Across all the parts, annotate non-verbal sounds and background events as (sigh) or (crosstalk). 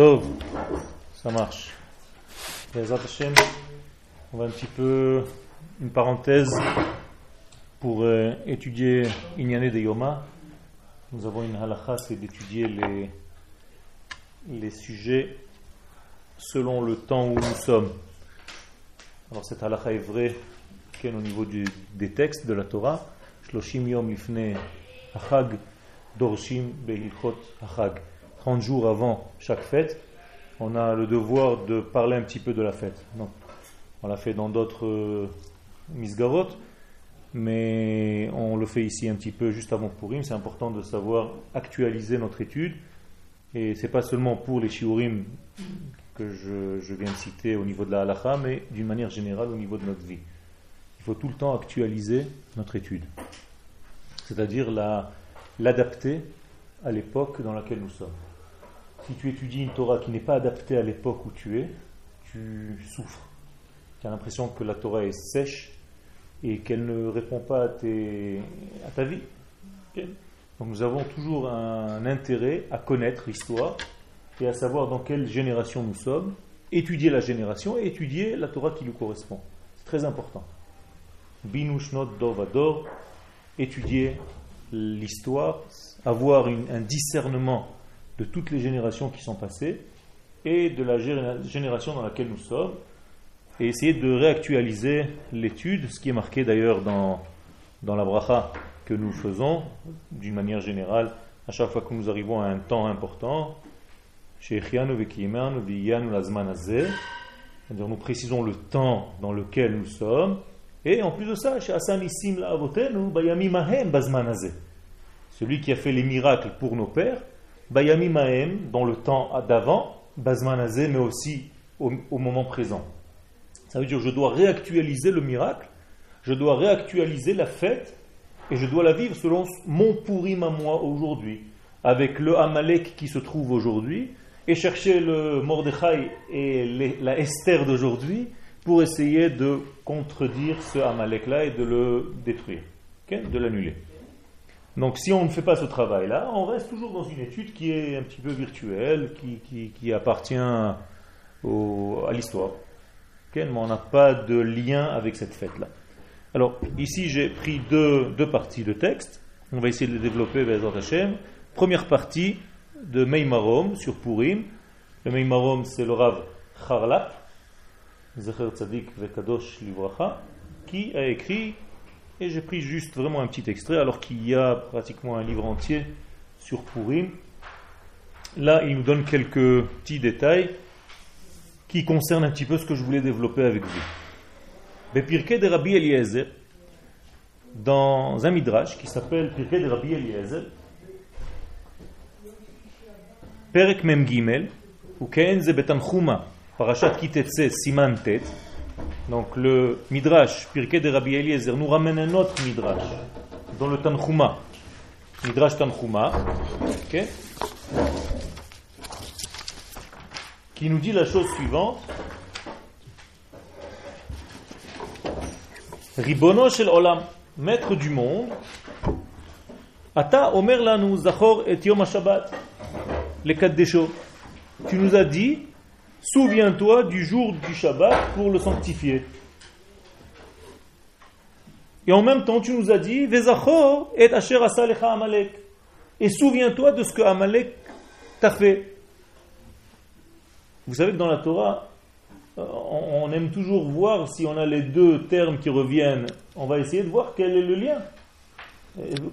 Tov, ça marche. on va un petit peu, une parenthèse pour euh, étudier Inyane de Yoma. Nous avons une halakha, c'est d'étudier les, les sujets selon le temps où nous sommes. Alors cette halakha est vraie qu'au niveau du, des textes de la Torah. Shloshim yom lifne achag dorshim behilchot achag. 30 jours avant chaque fête, on a le devoir de parler un petit peu de la fête. On l'a fait dans d'autres euh, misgarot, mais on le fait ici un petit peu juste avant Purim. C'est important de savoir actualiser notre étude. Et c'est pas seulement pour les shiurim que je, je, viens de citer au niveau de la halacha, mais d'une manière générale au niveau de notre vie. Il faut tout le temps actualiser notre étude, c'est-à-dire l'adapter à l'époque dans laquelle nous sommes. Si tu étudies une Torah qui n'est pas adaptée à l'époque où tu es, tu souffres. Tu as l'impression que la Torah est sèche et qu'elle ne répond pas à, à ta vie. Donc nous avons toujours un intérêt à connaître l'histoire et à savoir dans quelle génération nous sommes, étudier la génération et étudier la Torah qui lui correspond. C'est très important. Binushnot Dovador, étudier l'histoire, avoir un discernement de toutes les générations qui sont passées et de la génération dans laquelle nous sommes, et essayer de réactualiser l'étude, ce qui est marqué d'ailleurs dans, dans la bracha que nous faisons, d'une manière générale, à chaque fois que nous arrivons à un temps important, nous précisons le temps dans lequel nous sommes, et en plus de ça, celui qui a fait les miracles pour nos pères, Bayami Mahem, dans le temps d'avant, Bazmanazé, mais aussi au, moment présent. Ça veut dire je dois réactualiser le miracle, je dois réactualiser la fête, et je dois la vivre selon mon pourim à moi aujourd'hui, avec le Amalek qui se trouve aujourd'hui, et chercher le Mordechai et la Esther d'aujourd'hui pour essayer de contredire ce Amalek-là et de le détruire, de l'annuler. Donc si on ne fait pas ce travail-là, on reste toujours dans une étude qui est un petit peu virtuelle, qui, appartient à l'histoire. mais on n'a pas de lien avec cette fête-là. Alors ici j'ai pris deux, parties de texte. On va essayer de les développer vers Hashem. Première partie de Meimarom sur Purim. Le Meimarom c'est le Rav Charlap, Zecher Tzadik Vekadosh Livracha, qui a écrit et j'ai pris juste vraiment un petit extrait, alors qu'il y a pratiquement un livre entier sur Purim. Là, il nous donne quelques petits détails qui concernent un petit peu ce que je voulais développer avec vous. Bepirke de Rabbi Eliezer, dans un midrash qui s'appelle Pirke de Rabbi Eliezer, Perek Mem Gimel, ou parashat kitetse siman tet, donc le Midrash, Pirkei de Rabbi Eliezer, nous ramène un autre Midrash, dans le Tanchuma. Midrash Tanchuma, qui nous dit la chose suivante. Ribono shel olam, maître du monde, Ata omer lanu zachor et yom Shabbat, les quatre Tu nous as dit Souviens-toi du jour du Shabbat pour le sanctifier. Et en même temps, tu nous as dit, et asher Amalek. Et souviens-toi de ce que Amalek t'a fait. Vous savez que dans la Torah, euh, on aime toujours voir si on a les deux termes qui reviennent. On va essayer de voir quel est le lien.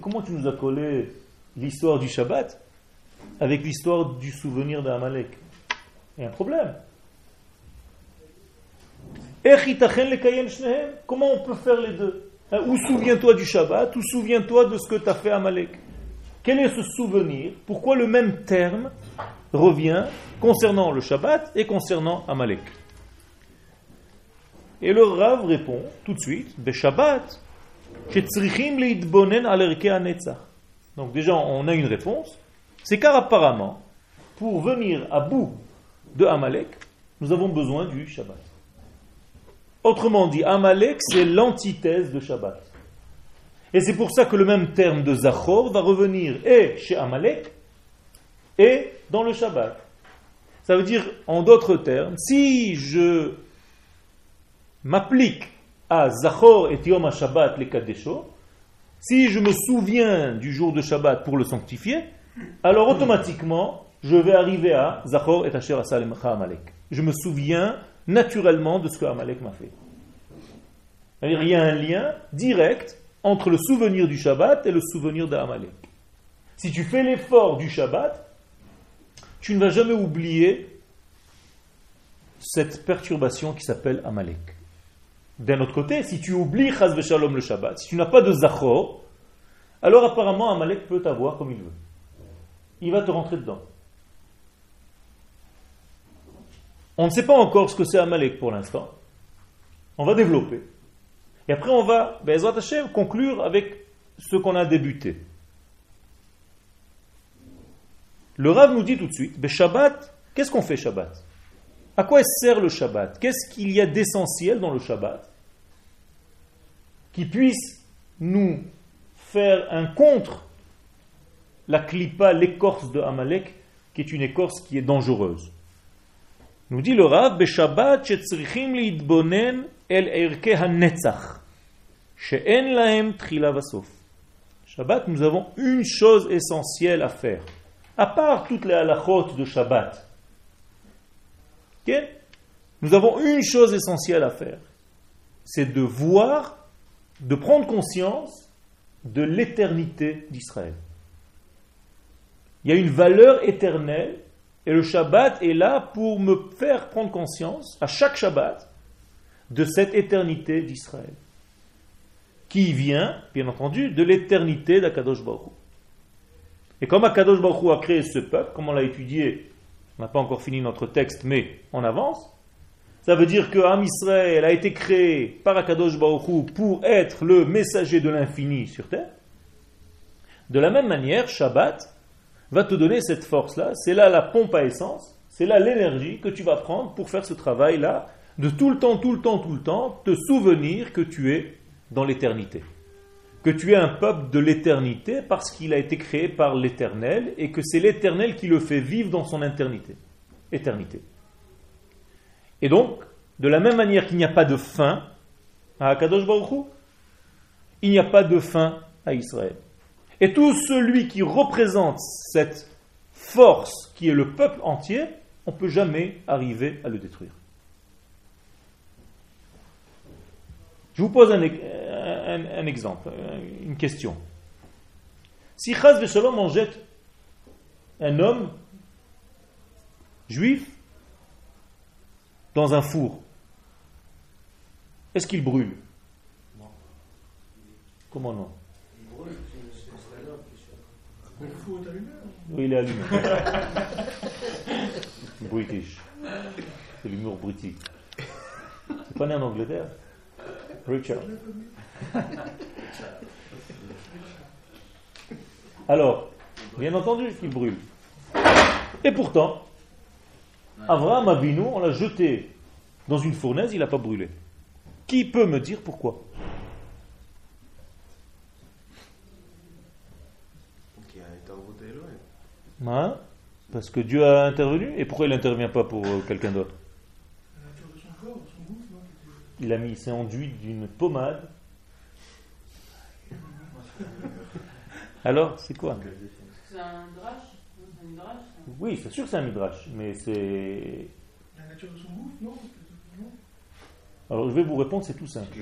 comment tu nous as collé l'histoire du Shabbat avec l'histoire du souvenir d'Amalek? Il un problème. Comment on peut faire les deux? Hein, Ou souviens-toi du Shabbat, ou souviens-toi de ce que tu as fait à Malek. Quel est ce souvenir? Pourquoi le même terme revient concernant le Shabbat et concernant Amalek? Et le Rav répond tout de suite, Shabbat, donc déjà on a une réponse, c'est car apparemment, pour venir à bout de Amalek, nous avons besoin du Shabbat. Autrement dit, Amalek, c'est l'antithèse de Shabbat. Et c'est pour ça que le même terme de Zachor va revenir et chez Amalek et dans le Shabbat. Ça veut dire, en d'autres termes, si je m'applique à Zachor et Yom Shabbat les Kadesho, si je me souviens du jour de Shabbat pour le sanctifier, alors automatiquement, je vais arriver à Zachor et Asher Asalem Amalek. Je me souviens naturellement de ce que Amalek m'a fait. Il y a un lien direct entre le souvenir du Shabbat et le souvenir d'Amalek. Si tu fais l'effort du Shabbat, tu ne vas jamais oublier cette perturbation qui s'appelle Amalek. D'un autre côté, si tu oublies Chaz Shalom le Shabbat, si tu n'as pas de Zachor, alors apparemment Amalek peut t'avoir comme il veut. Il va te rentrer dedans. On ne sait pas encore ce que c'est Amalek pour l'instant. On va développer. Et après, on va, Bezrat conclure avec ce qu'on a débuté. Le Rav nous dit tout de suite, Shabbat, qu'est-ce qu'on fait Shabbat? À quoi sert le Shabbat? Qu'est-ce qu'il y a d'essentiel dans le Shabbat qui puisse nous faire un contre la klipa, l'écorce de Amalek, qui est une écorce qui est dangereuse? Nous dit le Rav, Shabbat, el erke ha-netzach, she'en lahem trila vasof. Shabbat, nous avons une chose essentielle à faire à part toutes les halachot de Shabbat, nous avons une chose essentielle à faire, c'est de voir, de prendre conscience de l'éternité d'Israël. Il y a une valeur éternelle et le Shabbat est là pour me faire prendre conscience, à chaque Shabbat, de cette éternité d'Israël, qui vient, bien entendu, de l'éternité d'Akadosh Baruch et comme Akadosh Baruch a créé ce peuple, comme on l'a étudié, on n'a pas encore fini notre texte, mais on avance, ça veut dire que Israël a été créé par Akadosh Baruch pour être le messager de l'infini sur terre. De la même manière, Shabbat va te donner cette force-là. C'est là la pompe à essence, c'est là l'énergie que tu vas prendre pour faire ce travail-là, de tout le temps, tout le temps, tout le temps, te souvenir que tu es dans l'éternité que tu es un peuple de l'éternité parce qu'il a été créé par l'éternel et que c'est l'éternel qui le fait vivre dans son éternité. éternité. Et donc, de la même manière qu'il n'y a pas de fin à Akadosh Baruch il n'y a pas de fin à Israël. Et tout celui qui représente cette force qui est le peuple entier, on ne peut jamais arriver à le détruire. Je vous pose un, exemple, une question. Si Chaz Veshalom en jette un homme juif dans un four, est-ce qu'il brûle? Comment non? Allumé Oui, il est allumé. (laughs) British. C'est l'humour british. C'est pas né en Angleterre? Richard. Alors, bien entendu qu'il brûle. Et pourtant, Avraham Avinu, on l'a jeté dans une fournaise, il n'a pas brûlé. Qui peut me dire pourquoi? Hein? Parce que Dieu a intervenu et pourquoi il n'intervient pas pour euh, quelqu'un d'autre? Il a mis, s'est enduit d'une pommade Alors, c'est quoi? C'est un midrash? Oui, c'est sûr que c'est un midrash, mais c'est. La nature de son goût, non? Alors, je vais vous répondre, c'est tout simple.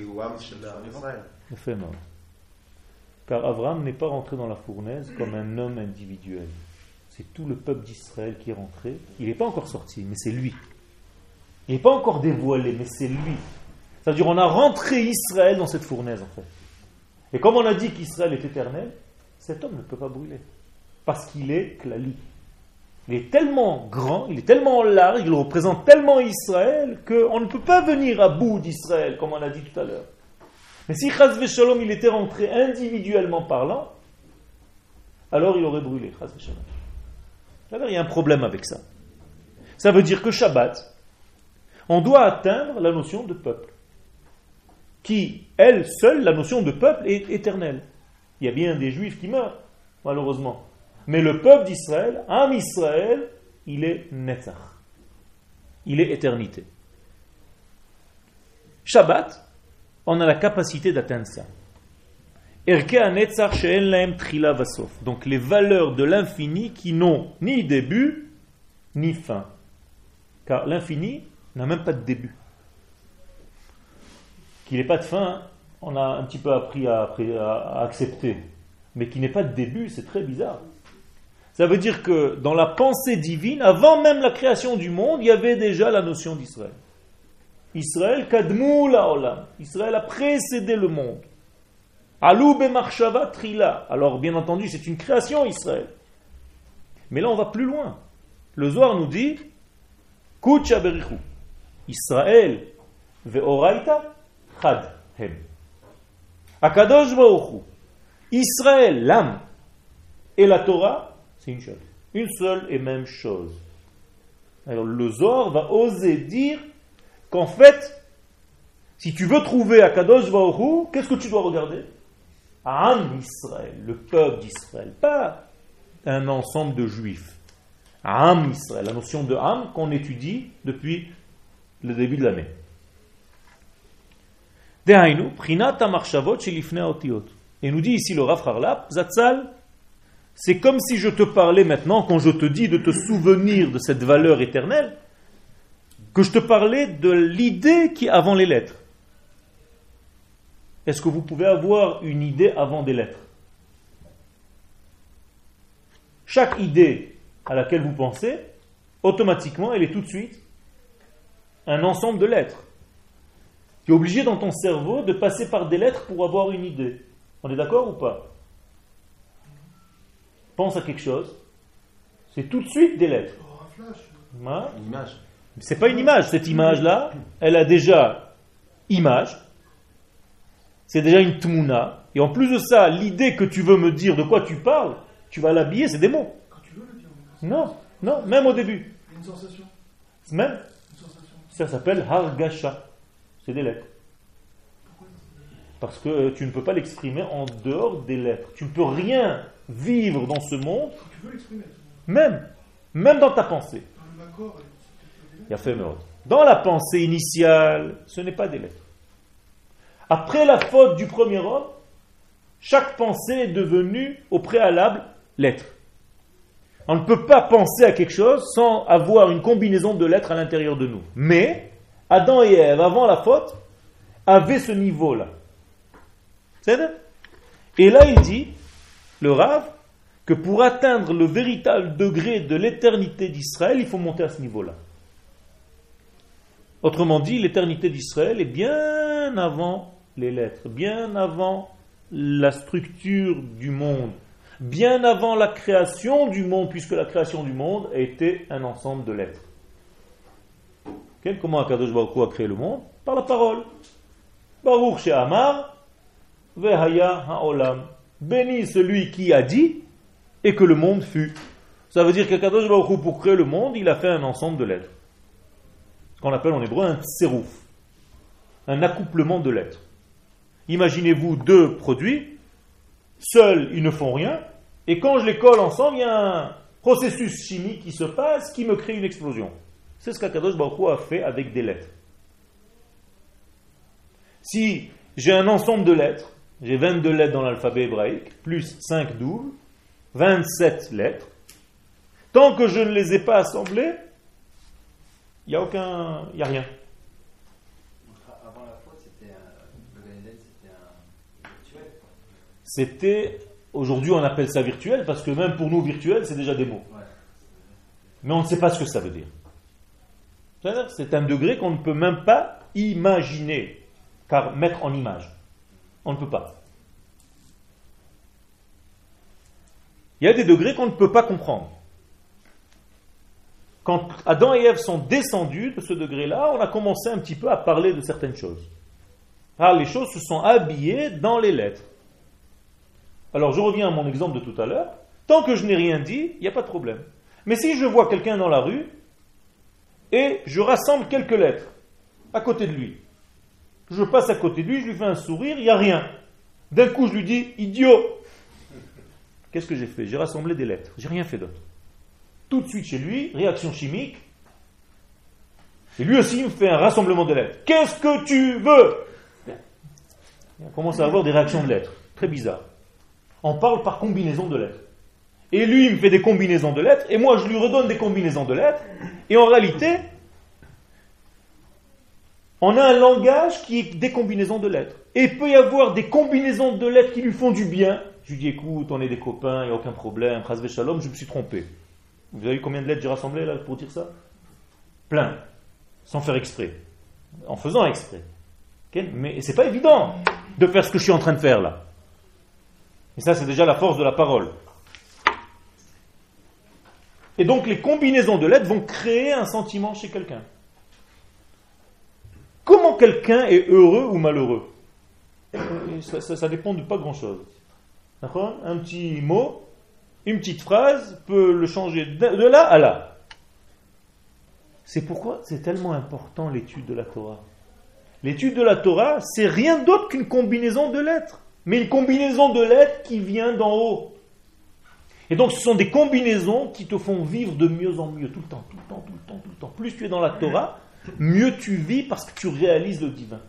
Fait non. Car Abraham n'est pas rentré dans la fournaise comme un homme individuel. C'est tout le peuple d'Israël qui est rentré. Il n'est pas encore sorti, mais c'est lui. Il n'est pas encore dévoilé, mais c'est lui. C'est-à-dire, on a rentré Israël dans cette fournaise, en fait. Et comme on a dit qu'Israël est éternel, cet homme ne peut pas brûler. Parce qu'il est klali. Il est tellement grand, il est tellement large, il représente tellement Israël qu'on ne peut pas venir à bout d'Israël, comme on a dit tout à l'heure. Mais si Chaz Shalom il était rentré individuellement parlant, alors il aurait brûlé. Chaz Shalom. Il y a un problème avec ça. Ça veut dire que Shabbat, on doit atteindre la notion de peuple qui, elle seule, la notion de peuple est éternelle. Il y a bien des juifs qui meurent, malheureusement. Mais le peuple d'Israël, Am Israël, il est Netzach. il est éternité. Shabbat, on a la capacité d'atteindre ça. Donc les valeurs de l'infini qui n'ont ni début ni fin. Car l'infini n'a même pas de début. Qu'il n'ait pas de fin, on a un petit peu appris à, accepter. Mais qu'il n'ait pas de début, c'est très bizarre. Ça veut dire que dans la pensée divine, avant même la création du monde, il y avait déjà la notion d'Israël. Israël kadmou olam. Israël a précédé le monde. Alou marshava trila. Alors bien entendu, c'est une création Israël. Mais là, on va plus loin. Le Zohar nous dit Kucha berichu. Israël ve'oraita chad hem. Akadosh baruchu. Israël, l'âme, et la Torah, c'est une. Une seule et même chose. Alors le Zohar va oser dire qu'en fait, si tu veux trouver Akadosh Baruch qu'est-ce que tu dois regarder? Am Israël, le peuple d'Israël, pas un ensemble de juifs. Am Israël, la notion de Am qu'on étudie depuis le début de l'année. Et nous dit ici le Rav Zatzal, c'est comme si je te parlais maintenant, quand je te dis de te souvenir de cette valeur éternelle, que je te parlais de l'idée qui est avant les lettres. Est-ce que vous pouvez avoir une idée avant des lettres? Chaque idée à laquelle vous pensez, automatiquement, elle est tout de suite un ensemble de lettres. Tu es obligé dans ton cerveau de passer par des lettres pour avoir une idée. On est d'accord ou pas? Pense à quelque chose, c'est tout de suite des lettres. Hein? Une image. C'est pas une image, cette image-là, elle a déjà image, c'est déjà une tmuna, et en plus de ça, l'idée que tu veux me dire de quoi tu parles, tu vas l'habiller, c'est des mots. Quand tu veux le dire. Non, non, même au début. Une sensation. Même. Une sensation. Ça s'appelle hargasha. C'est des lettres. Parce que tu ne peux pas l'exprimer en dehors des lettres. Tu ne peux rien vivre dans ce monde. Tu veux l'exprimer. Même. Même dans ta pensée. Il a fait Dans la pensée initiale, ce n'est pas des lettres. Après la faute du premier homme, chaque pensée est devenue au préalable lettre. On ne peut pas penser à quelque chose sans avoir une combinaison de lettres à l'intérieur de nous. Mais Adam et Ève, avant la faute, avaient ce niveau-là. Et là, il dit, le Rav, que pour atteindre le véritable degré de l'éternité d'Israël, il faut monter à ce niveau-là. Autrement dit, l'éternité d'Israël est bien avant les lettres, bien avant la structure du monde, bien avant la création du monde, puisque la création du monde était un ensemble de lettres. Comment Akadosh Baruch a créé le monde? Par la parole. Baruch She'amar Vehaya Ha'olam. Béni celui qui a dit et que le monde fut. Ça veut dire qu'Akadosh Baruch pour créer le monde, il a fait un ensemble de lettres ce qu'on appelle en hébreu un tserouf, un accouplement de lettres. Imaginez-vous deux produits, seuls ils ne font rien, et quand je les colle ensemble, il y a un processus chimique qui se passe qui me crée une explosion. C'est ce qu'Akadosh Baruch a fait avec des lettres. Si j'ai un ensemble de lettres, j'ai 22 lettres dans l'alphabet hébraïque, plus 5 doubles, 27 lettres, tant que je ne les ai pas assemblées, il n'y a aucun. Il n'y a rien. Avant la faute, c'était un virtuel. C'était. Aujourd'hui, on appelle ça virtuel parce que même pour nous, virtuel, c'est déjà des mots. Mais on ne sait pas ce que ça veut dire. C'est un degré qu'on ne peut même pas imaginer, car mettre en image. On ne peut pas. Il y a des degrés qu'on ne peut pas comprendre quand Adam et Ève sont descendus de ce degré-là, on a commencé un petit peu à parler de certaines choses. Ah, les choses se sont habillées dans les lettres. Alors je reviens à mon exemple de tout à l'heure. Tant que je n'ai rien dit, il n'y a pas de problème. Mais si je vois quelqu'un dans la rue et je rassemble quelques lettres à côté de lui, je passe à côté de lui, je lui fais un sourire, il n'y a rien. D'un coup, je lui dis idiot. Qu'est-ce que j'ai fait? J'ai rassemblé des lettres. J'ai rien fait d'autre tout de suite chez lui, réaction chimique, Et lui aussi, il me fait un rassemblement de lettres. Qu'est-ce que tu veux? On commence à avoir des réactions de lettres. Très bizarre. On parle par combinaison de lettres. Et lui, il me fait des combinaisons de lettres, et moi, je lui redonne des combinaisons de lettres. Et en réalité, on a un langage qui est des combinaisons de lettres. Et il peut y avoir des combinaisons de lettres qui lui font du bien. Je lui dis, écoute, on est des copains, il n'y a aucun problème, shalom, je me suis trompé. Vous avez vu combien de lettres j'ai rassemblées là pour dire ça? Plein. Sans faire exprès. En faisant exprès. Mais c'est pas évident de faire ce que je suis en train de faire là. Et ça, c'est déjà la force de la parole. Et donc les combinaisons de lettres vont créer un sentiment chez quelqu'un. Comment quelqu'un est heureux ou malheureux ça, dépend de pas grand-chose. Un petit mot, une petite phrase peut le changer de là à là. C'est pourquoi c'est tellement important l'étude de la Torah. L'étude de la Torah, c'est rien d'autre qu'une combinaison de lettres. Mais une combinaison de lettres qui vient d'en haut. Et donc ce sont des combinaisons qui te font vivre de mieux en mieux, tout le temps, tout le temps, tout le temps, tout le temps. Plus tu es dans la Torah, mieux tu vis parce que tu réalises le divin.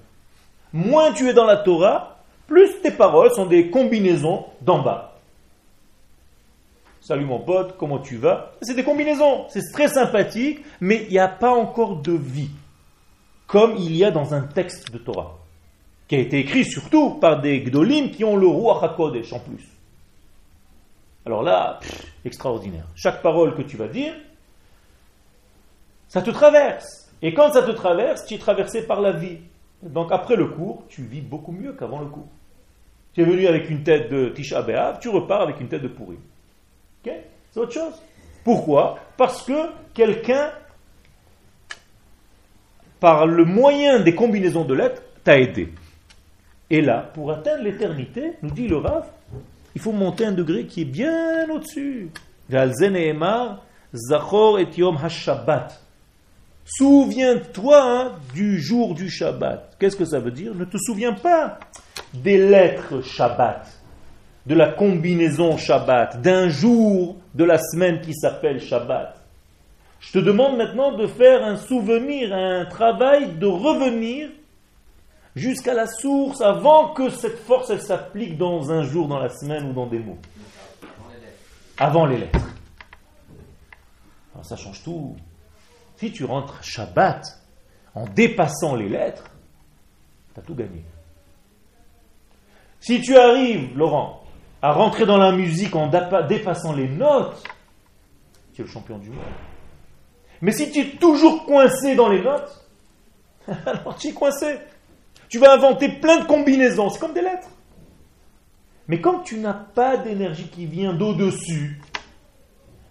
Moins tu es dans la Torah, plus tes paroles sont des combinaisons d'en bas. Salut mon pote, comment tu vas? C'est des combinaisons, c'est très sympathique, mais il n'y a pas encore de vie, comme il y a dans un texte de Torah, qui a été écrit surtout par des gdolim qui ont le roi HaKodesh en plus. Alors là, extraordinaire. Chaque parole que tu vas dire, ça te traverse. Et quand ça te traverse, tu es traversé par la vie. Donc après le cours, tu vis beaucoup mieux qu'avant le cours. Tu es venu avec une tête de Tisha B'Av, tu repars avec une tête de pourri. Ok? C'est autre chose. Pourquoi? Parce que quelqu'un, par le moyen des combinaisons de lettres, t'a aidé. Et là, pour atteindre l'éternité, nous dit le Rav, il faut monter un degré qui est bien au-dessus. Et HaShabbat. Souviens-toi hein, du jour du Shabbat. Qu'est-ce que ça veut dire? Ne te souviens pas des lettres Shabbat, de la combinaison Shabbat, d'un jour de la semaine qui s'appelle Shabbat. Je te demande maintenant de faire un souvenir, un travail de revenir jusqu'à la source avant que cette force elle s'applique dans un jour, dans la semaine ou dans des mots. Avant les lettres. Alors ça change tout. Si tu rentres Shabbat en dépassant les lettres, tu as tout gagné. Si tu arrives, Laurent, à rentrer dans la musique en dépassant les notes, tu es le champion du monde. Mais si tu es toujours coincé dans les notes, (laughs) alors tu es coincé. Tu vas inventer plein de combinaisons, c'est comme des lettres. Mais comme tu n'as pas d'énergie qui vient d'au-dessus,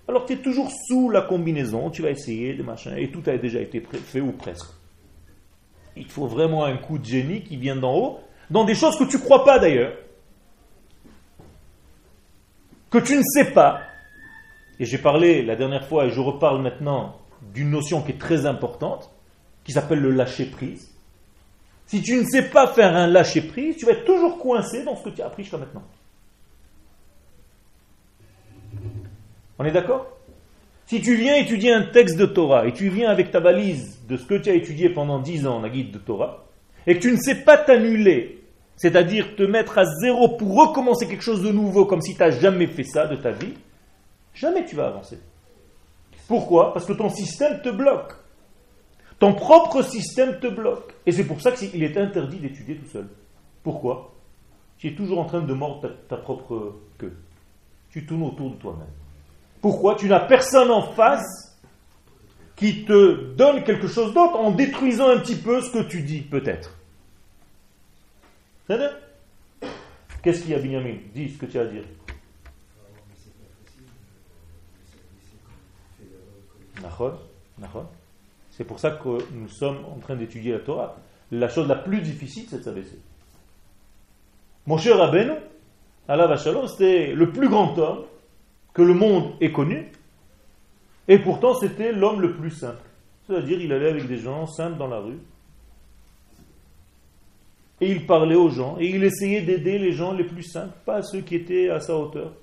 alors tu es toujours sous la combinaison, tu vas essayer de machin, et tout a déjà été fait ou presque. Il faut vraiment un coup de génie qui vient d'en haut, dans des choses que tu ne crois pas d'ailleurs, que tu ne sais pas. Et j'ai parlé la dernière fois, et je reparle maintenant d'une notion qui est très importante, qui s'appelle le lâcher prise. Si tu ne sais pas faire un lâcher prise, tu vas être toujours coincé dans ce que tu as appris jusqu'à maintenant. On est d'accord? Si tu viens étudier un texte de Torah et tu viens avec ta valise de ce que tu as étudié pendant 10 ans, la guide de Torah, et que tu ne sais pas t'annuler, c'est-à-dire te mettre à zéro pour recommencer quelque chose de nouveau comme si tu n'as jamais fait ça de ta vie, jamais tu vas avancer. Pourquoi? Parce que ton système te bloque. Ton propre système te bloque. Et c'est pour ça qu'il est interdit d'étudier tout seul. Pourquoi? Tu es toujours en train de mordre ta propre queue. Tu tournes autour de toi-même. Pourquoi? Tu n'as personne en face qui te donne quelque chose d'autre en détruisant un petit peu ce que tu dis, peut-être. Qu'est-ce qu'il y a, Binyamin Dis ce que tu as à dire. C'est pour ça que nous sommes en train d'étudier la Torah. La chose la plus difficile, c'est de s'abaisser. Mon cher Rabbeinu, Allah Vachalom, c'était le plus grand homme que le monde ait connu, et pourtant c'était l'homme le plus simple. C'est-à-dire, il allait avec des gens simples dans la rue, et il parlait aux gens, et il essayait d'aider les gens les plus simples, pas ceux qui étaient à sa hauteur.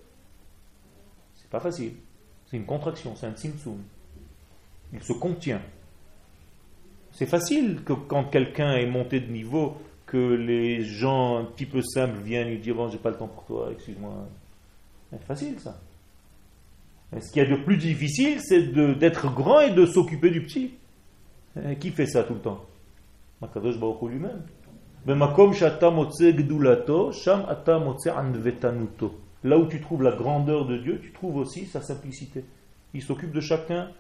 C'est pas facile. C'est une contraction, c'est un tzimtzum. Il se contient. C'est facile que quand quelqu'un est monté de niveau, que les gens un petit peu simples viennent et disent Bon, j'ai pas le temps pour toi, excuse-moi. C'est facile ça. ce qu'il y a de plus difficile, c'est d'être grand et de s'occuper du petit. Et qui fait ça tout le temps? Makadosh lui-même. Là où tu trouves la grandeur de Dieu, tu trouves aussi sa simplicité. Il s'occupe de chacun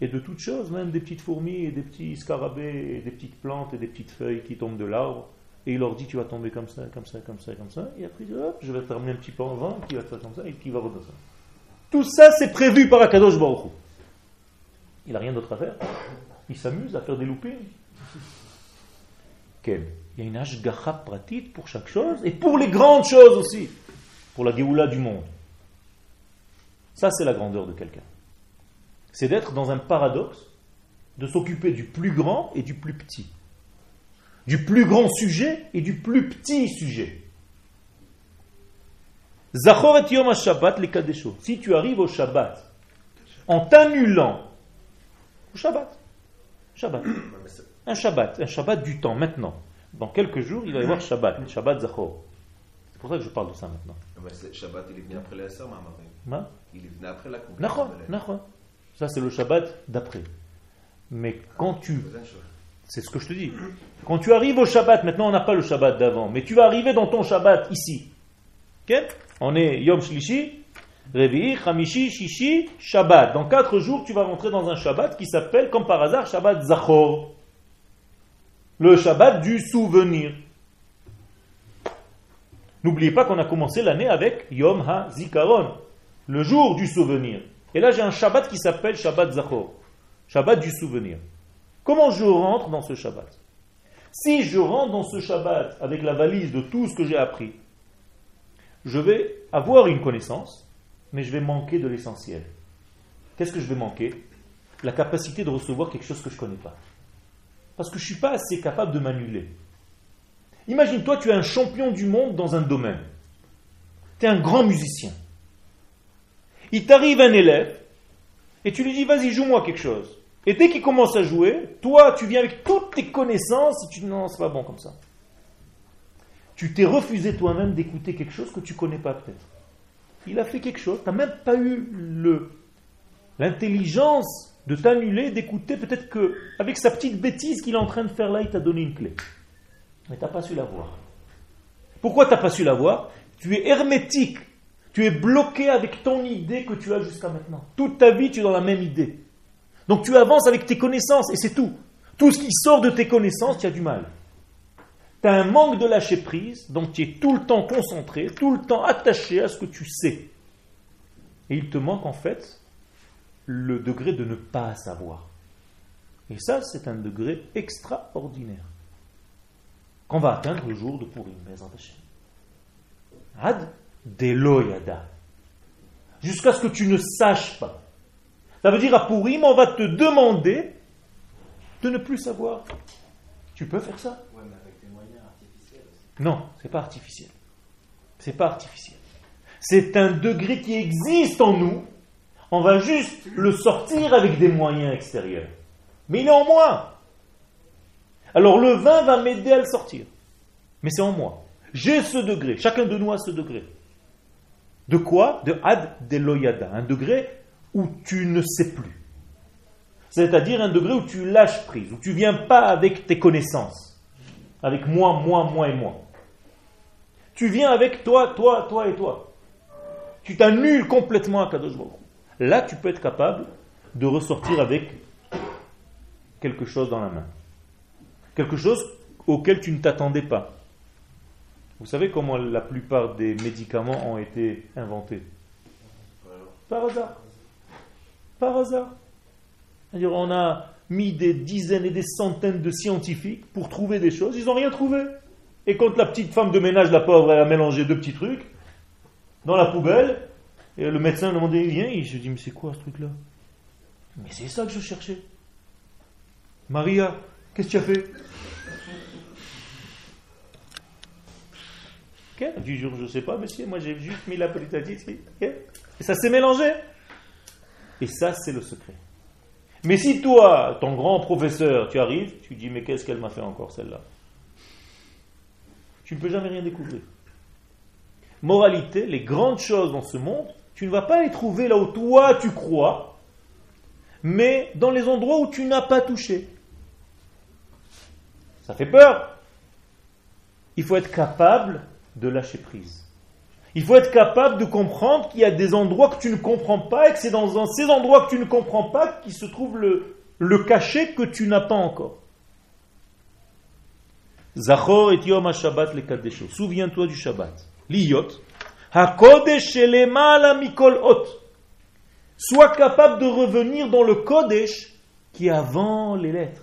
et de toutes choses, même des petites fourmis et des petits scarabées des petites plantes et des petites feuilles qui tombent de l'arbre. Et il leur dit tu vas tomber comme ça, comme ça, comme ça, comme ça. Et après hop, je vais te ramener un petit peu en vent, qui va faire comme ça et qui va ça. Tout ça c'est prévu par Akadosh Baruch Il n'a rien d'autre à faire. Il s'amuse à faire des loupés. Quel Il y a une ashgacha pratique pour chaque chose et pour les grandes choses aussi. Pour la Géoula du monde. Ça c'est la grandeur de quelqu'un c'est d'être dans un paradoxe, de s'occuper du plus grand et du plus petit. Du plus grand sujet et du plus petit sujet. Zachor et Yom Shabbat les Kadesho. Si tu arrives au Shabbat en t'annulant au Shabbat, Shabbat, un Shabbat, un Shabbat du temps maintenant. Dans quelques jours, il va y avoir Shabbat, Shabbat Zachor. C'est pour ça que je parle de ça maintenant. Shabbat, il est venu après la Il est venu après la ça, c'est le Shabbat d'après. Mais quand tu... C'est ce que je te dis. Quand tu arrives au Shabbat, maintenant on n'a pas le Shabbat d'avant, mais tu vas arriver dans ton Shabbat ici. On est Yom Shlishi, Revi, Hamishi, Shishi, Shabbat. Dans quatre jours, tu vas rentrer dans un Shabbat qui s'appelle, comme par hasard, Shabbat Zachor. Le Shabbat du souvenir. N'oubliez pas qu'on a commencé l'année avec Yom HaZikaron, le jour du souvenir. Et là, j'ai un Shabbat qui s'appelle Shabbat Zachor, Shabbat du souvenir. Comment je rentre dans ce Shabbat? Si je rentre dans ce Shabbat avec la valise de tout ce que j'ai appris, je vais avoir une connaissance, mais je vais manquer de l'essentiel. Qu'est-ce que je vais manquer? La capacité de recevoir quelque chose que je ne connais pas. Parce que je ne suis pas assez capable de m'annuler. Imagine-toi, tu es un champion du monde dans un domaine. Tu es un grand musicien. Il t'arrive un élève et tu lui dis vas-y joue-moi quelque chose. Et dès qu'il commence à jouer, toi tu viens avec toutes tes connaissances et tu dis non c'est pas bon comme ça. Tu t'es refusé toi-même d'écouter quelque chose que tu connais pas peut-être. Il a fait quelque chose, tu n'as même pas eu l'intelligence de t'annuler, d'écouter peut-être que avec sa petite bêtise qu'il est en train de faire là, il t'a donné une clé. Mais tu n'as pas su la voir. Pourquoi tu n'as pas su la voir Tu es hermétique tu es bloqué avec ton idée que tu as jusqu'à maintenant. Toute ta vie, tu es dans la même idée. Donc tu avances avec tes connaissances et c'est tout. Tout ce qui sort de tes connaissances, tu as du mal. Tu as un manque de lâcher prise, donc tu es tout le temps concentré, tout le temps attaché à ce que tu sais. Et il te manque en fait le degré de ne pas savoir. Et ça, c'est un degré extraordinaire qu'on va atteindre le jour de Purim, Ad Deloyada. Jusqu'à ce que tu ne saches pas. Ça veut dire à Purim, on va te demander de ne plus savoir. Tu peux faire ça? Oui, mais avec des moyens artificiels Non, c'est pas artificiel. C'est pas artificiel. C'est un degré qui existe en nous. On va juste le sortir avec des moyens extérieurs. Mais il est en moi. Alors le vin va m'aider à le sortir. Mais c'est en moi. J'ai ce degré. Chacun de nous a ce degré. De quoi De ad deloyada, un degré où tu ne sais plus. C'est-à-dire un degré où tu lâches prise, où tu viens pas avec tes connaissances, avec moi, moi, moi et moi. Tu viens avec toi, toi, toi et toi. Tu t'annules complètement à Kadosh. Là, tu peux être capable de ressortir avec quelque chose dans la main. Quelque chose auquel tu ne t'attendais pas. Vous savez comment la plupart des médicaments ont été inventés Par hasard. Par hasard. On a mis des dizaines et des centaines de scientifiques pour trouver des choses, ils n'ont rien trouvé. Et quand la petite femme de ménage, la pauvre, elle a mélangé deux petits trucs dans la poubelle, et le médecin demandait, viens, il se dit, mais c'est quoi ce truc-là? Mais c'est ça que je cherchais. Maria, qu'est-ce que tu as fait? Du jour, je sais pas, monsieur, moi j'ai juste mis la ici. Et ça s'est mélangé. Et ça, c'est le secret. Mais si toi, ton grand professeur, tu arrives, tu dis, mais qu'est-ce qu'elle m'a fait encore celle-là? Tu ne peux jamais rien découvrir. Moralité, les grandes choses dans ce monde, tu ne vas pas les trouver là où toi tu crois, mais dans les endroits où tu n'as pas touché. Ça fait peur. Il faut être capable de lâcher prise. Il faut être capable de comprendre qu'il y a des endroits que tu ne comprends pas et que c'est dans ces endroits que tu ne comprends pas qu'il se trouve le, cachet que tu n'as pas encore. Zachor et Yom Shabbat le Kadesho. Souviens-toi du Shabbat. Liyot. HaKodesh la mikol ot. Sois capable de revenir dans le Kodesh qui est avant les lettres.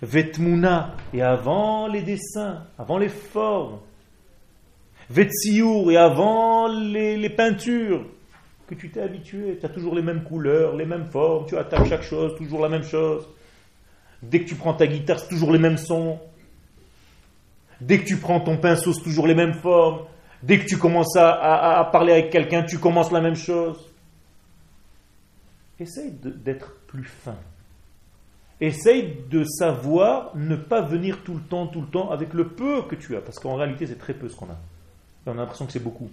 Vetmuna et avant les dessins, avant les formes. Vetsiour et avant les, peintures que tu t'es habitué. Tu as toujours les mêmes couleurs, les mêmes formes, tu attaques chaque chose, toujours la même chose. Dès que tu prends ta guitare, c'est toujours les mêmes sons. Dès que tu prends ton pinceau, c'est toujours les mêmes formes. Dès que tu commences à, parler avec quelqu'un, tu commences la même chose. Essaye d'être plus fin. Essaye de savoir ne pas venir tout le temps, tout le temps avec le peu que tu as. Parce qu'en réalité, c'est très peu ce qu'on a. On a l'impression que c'est beaucoup.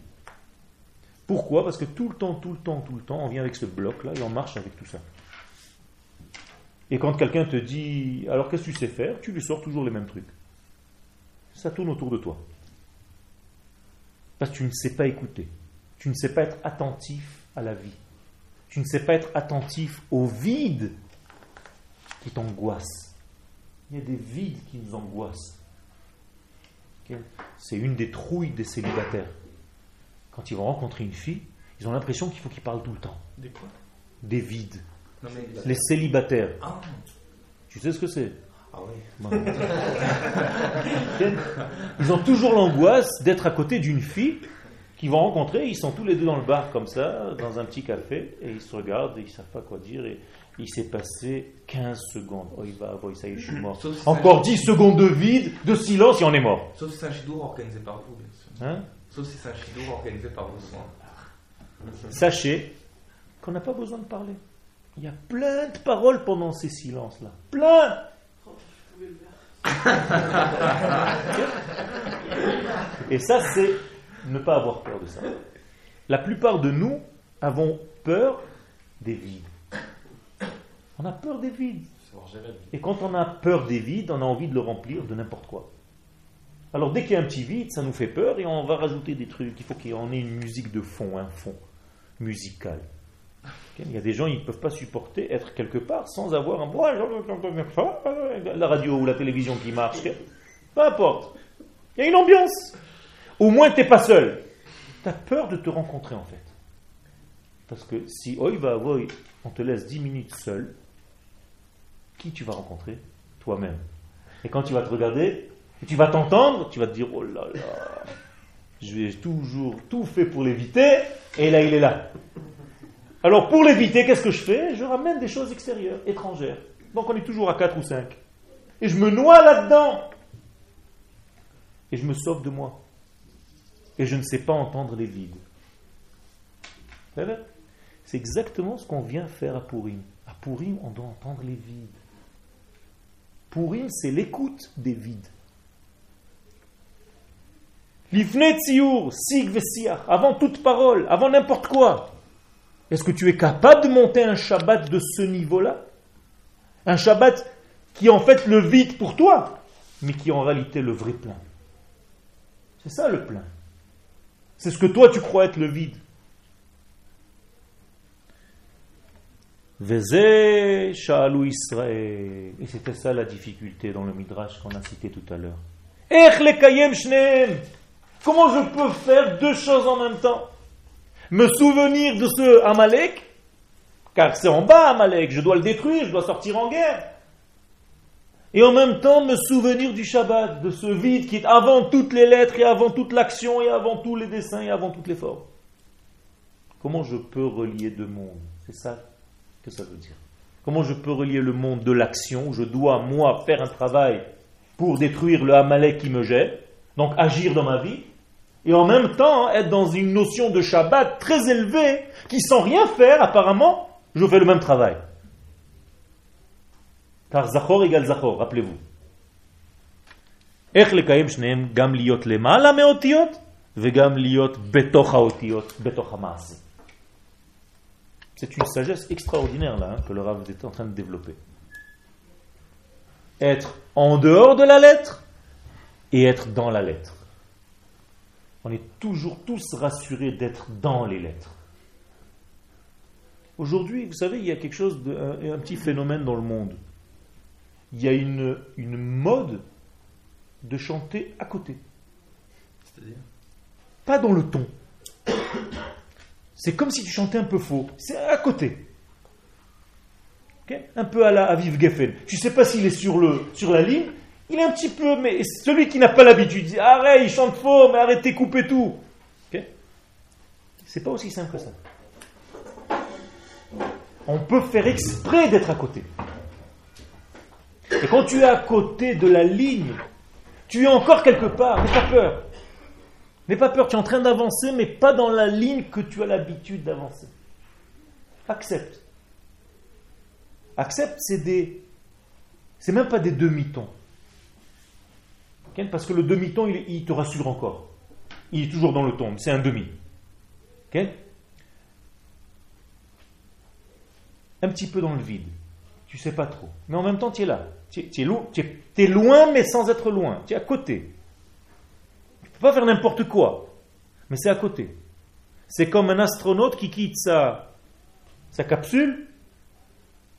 Pourquoi? Parce que tout le temps, tout le temps, tout le temps, on vient avec ce bloc-là et on marche avec tout ça. Et quand quelqu'un te dit, alors qu'est-ce que tu sais faire? Tu lui sors toujours les mêmes trucs. Ça tourne autour de toi. Parce que tu ne sais pas écouter. Tu ne sais pas être attentif à la vie. Tu ne sais pas être attentif au vide qui t'angoisse. Il y a des vides qui nous angoissent. C'est une des trouilles des célibataires. Quand ils vont rencontrer une fille, ils ont l'impression qu'il faut qu'ils parlent tout le temps. Des quoi? Des vides. Les célibataires. Ah. Tu sais ce que c'est? Ah oui. Ils ont toujours l'angoisse d'être à côté d'une fille qu'ils vont rencontrer. Ils sont tous les deux dans le bar comme ça, dans un petit café, et ils se regardent et ils ne savent pas quoi dire. Et il s'est passé 15 secondes. Oh, il va, oh, ça y est, je suis mort. Encore 10 secondes de vide, de silence, et on est mort. Sauf si c'est un organisé par vous, bien sûr. Hein? Sauf si c'est un organisé par vous. Sachez qu'on n'a pas besoin de parler. Il y a plein de paroles pendant ces silences-là. Plein (laughs) Et ça, c'est ne pas avoir peur de ça. La plupart de nous avons peur des vides. On a peur des vides. Et quand on a peur des vides, on a envie de le remplir de n'importe quoi. Alors dès qu'il y a un petit vide, ça nous fait peur et on va rajouter des trucs. Il faut qu'il y ait une musique de fond, un fond musical. Il y a des gens, ils ne peuvent pas supporter être quelque part sans avoir un la radio ou la télévision qui marche. (laughs) Peu importe. Il y a une ambiance. Au moins, tu n'es pas seul. Tu as peur de te rencontrer en fait. Parce que si oh, va, on te laisse 10 minutes seul, qui tu vas rencontrer Toi-même. Et quand tu vas te regarder, et tu vas t'entendre, tu vas te dire Oh là là, je vais toujours tout fait pour l'éviter, et là il est là. Alors pour l'éviter, qu'est-ce que je fais? Je ramène des choses extérieures, étrangères. Donc on est toujours à 4 ou 5. Et je me noie là-dedans. Et je me sauve de moi. Et je ne sais pas entendre les vides. C'est exactement ce qu'on vient faire à Pourim. À Pourim, on doit entendre les vides. Pourim, c'est l'écoute des vides. Avant toute parole, avant n'importe quoi. Est-ce que tu es capable de monter un Shabbat de ce niveau-là? Un Shabbat qui est en fait le vide pour toi, mais qui est en réalité le vrai plein. C'est ça le plein. C'est ce que toi tu crois être le vide. Et c'était ça la difficulté dans le Midrash qu'on a cité tout à l'heure. Comment je peux faire deux choses en même temps? Me souvenir de ce Amalek, car c'est en bas Amalek, je dois le détruire, je dois sortir en guerre. Et en même temps me souvenir du Shabbat, de ce vide qui est avant toutes les lettres et avant toute l'action et avant tous les dessins et avant toutes les formes. Comment je peux relier deux mondes? C'est ça que ça veut dire. Comment je peux relier le monde de l'action où je dois, moi, faire un travail pour détruire le Amalek qui me jette, donc agir dans ma vie, et en même temps être dans une notion de Shabbat très élevée, qui sans rien faire, apparemment, je fais le même travail. Car Zachor égale Zachor, rappelez-vous. איך לקיים שניהם גם להיות למעלה מאותיות וגם להיות בתוך האותיות, בתוך המעשה. C'est une sagesse extraordinaire là hein, que le Rav est en train de développer. Être en dehors de la lettre et être dans la lettre. On est toujours tous rassurés d'être dans les lettres. Aujourd'hui, vous savez, il y a quelque chose, de, un, un, petit phénomène dans le monde. Il y a une, une mode de chanter à côté. C'est-à-dire? Pas dans le ton. C'est comme si tu chantais un peu faux. C'est à côté. Un peu à la Aviv Geffen. Tu ne sais pas s'il est sur, le, sur la ligne. Il est un petit peu, mais celui qui n'a pas l'habitude dit Arrête, il chante faux, mais arrêtez, coupez tout. C'est pas aussi simple que ça. On peut faire exprès d'être à côté. Et quand tu es à côté de la ligne, tu es encore quelque part, n'aie pas peur. N'aie pas peur, tu es en train d'avancer, mais pas dans la ligne que tu as l'habitude d'avancer. Accepte. Accepte, c'est des. C'est même pas des demi-tons. Parce que le demi-ton, il, te rassure encore. Il est toujours dans le ton, c'est un demi. Un petit peu dans le vide. Tu sais pas trop. Mais en même temps, tu es là. Tu es, loin, mais sans être loin. Tu es à côté. Ne pas faire n'importe quoi. Mais c'est à côté. C'est comme un astronaute qui quitte sa, sa capsule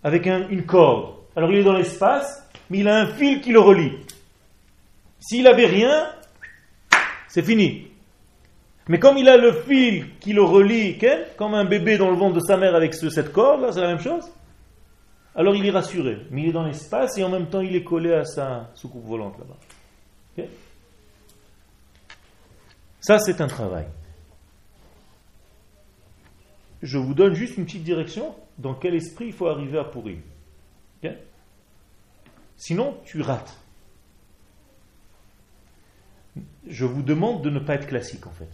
avec une corde. Alors il est dans l'espace, mais il a un fil qui le relie. S'il n'avait rien, c'est fini. Mais comme il a le fil qui le relie, comme un bébé dans le ventre de sa mère avec cette corde, c'est la même chose. Alors il est rassuré, mais il est dans l'espace et en même temps il est collé à sa soucoupe volante là-bas. Ça c'est un travail. Je vous donne juste une petite direction dans quel esprit il faut arriver à pourrir. Sinon, tu rates. Je vous demande de ne pas être classique en fait.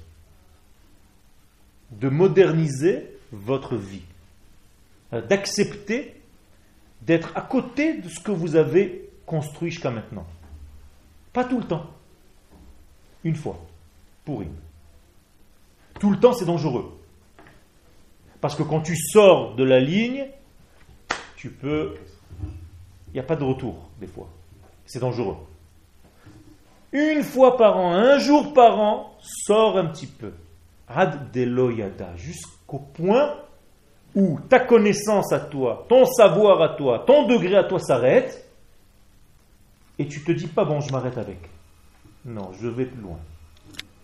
De moderniser votre vie. D'accepter d'être à côté de ce que vous avez construit jusqu'à maintenant. Pas tout le temps. Une fois. Pourri. Tout le temps, c'est dangereux. Parce que quand tu sors de la ligne, tu peux... Il n'y a pas de retour, des fois. C'est dangereux. Une fois par an, un jour par an, sors un petit peu. Ad deloyada, jusqu'au point où ta connaissance à toi, ton savoir à toi, ton degré à toi s'arrête, et tu te dis pas bon, je m'arrête avec. Non, je vais plus loin.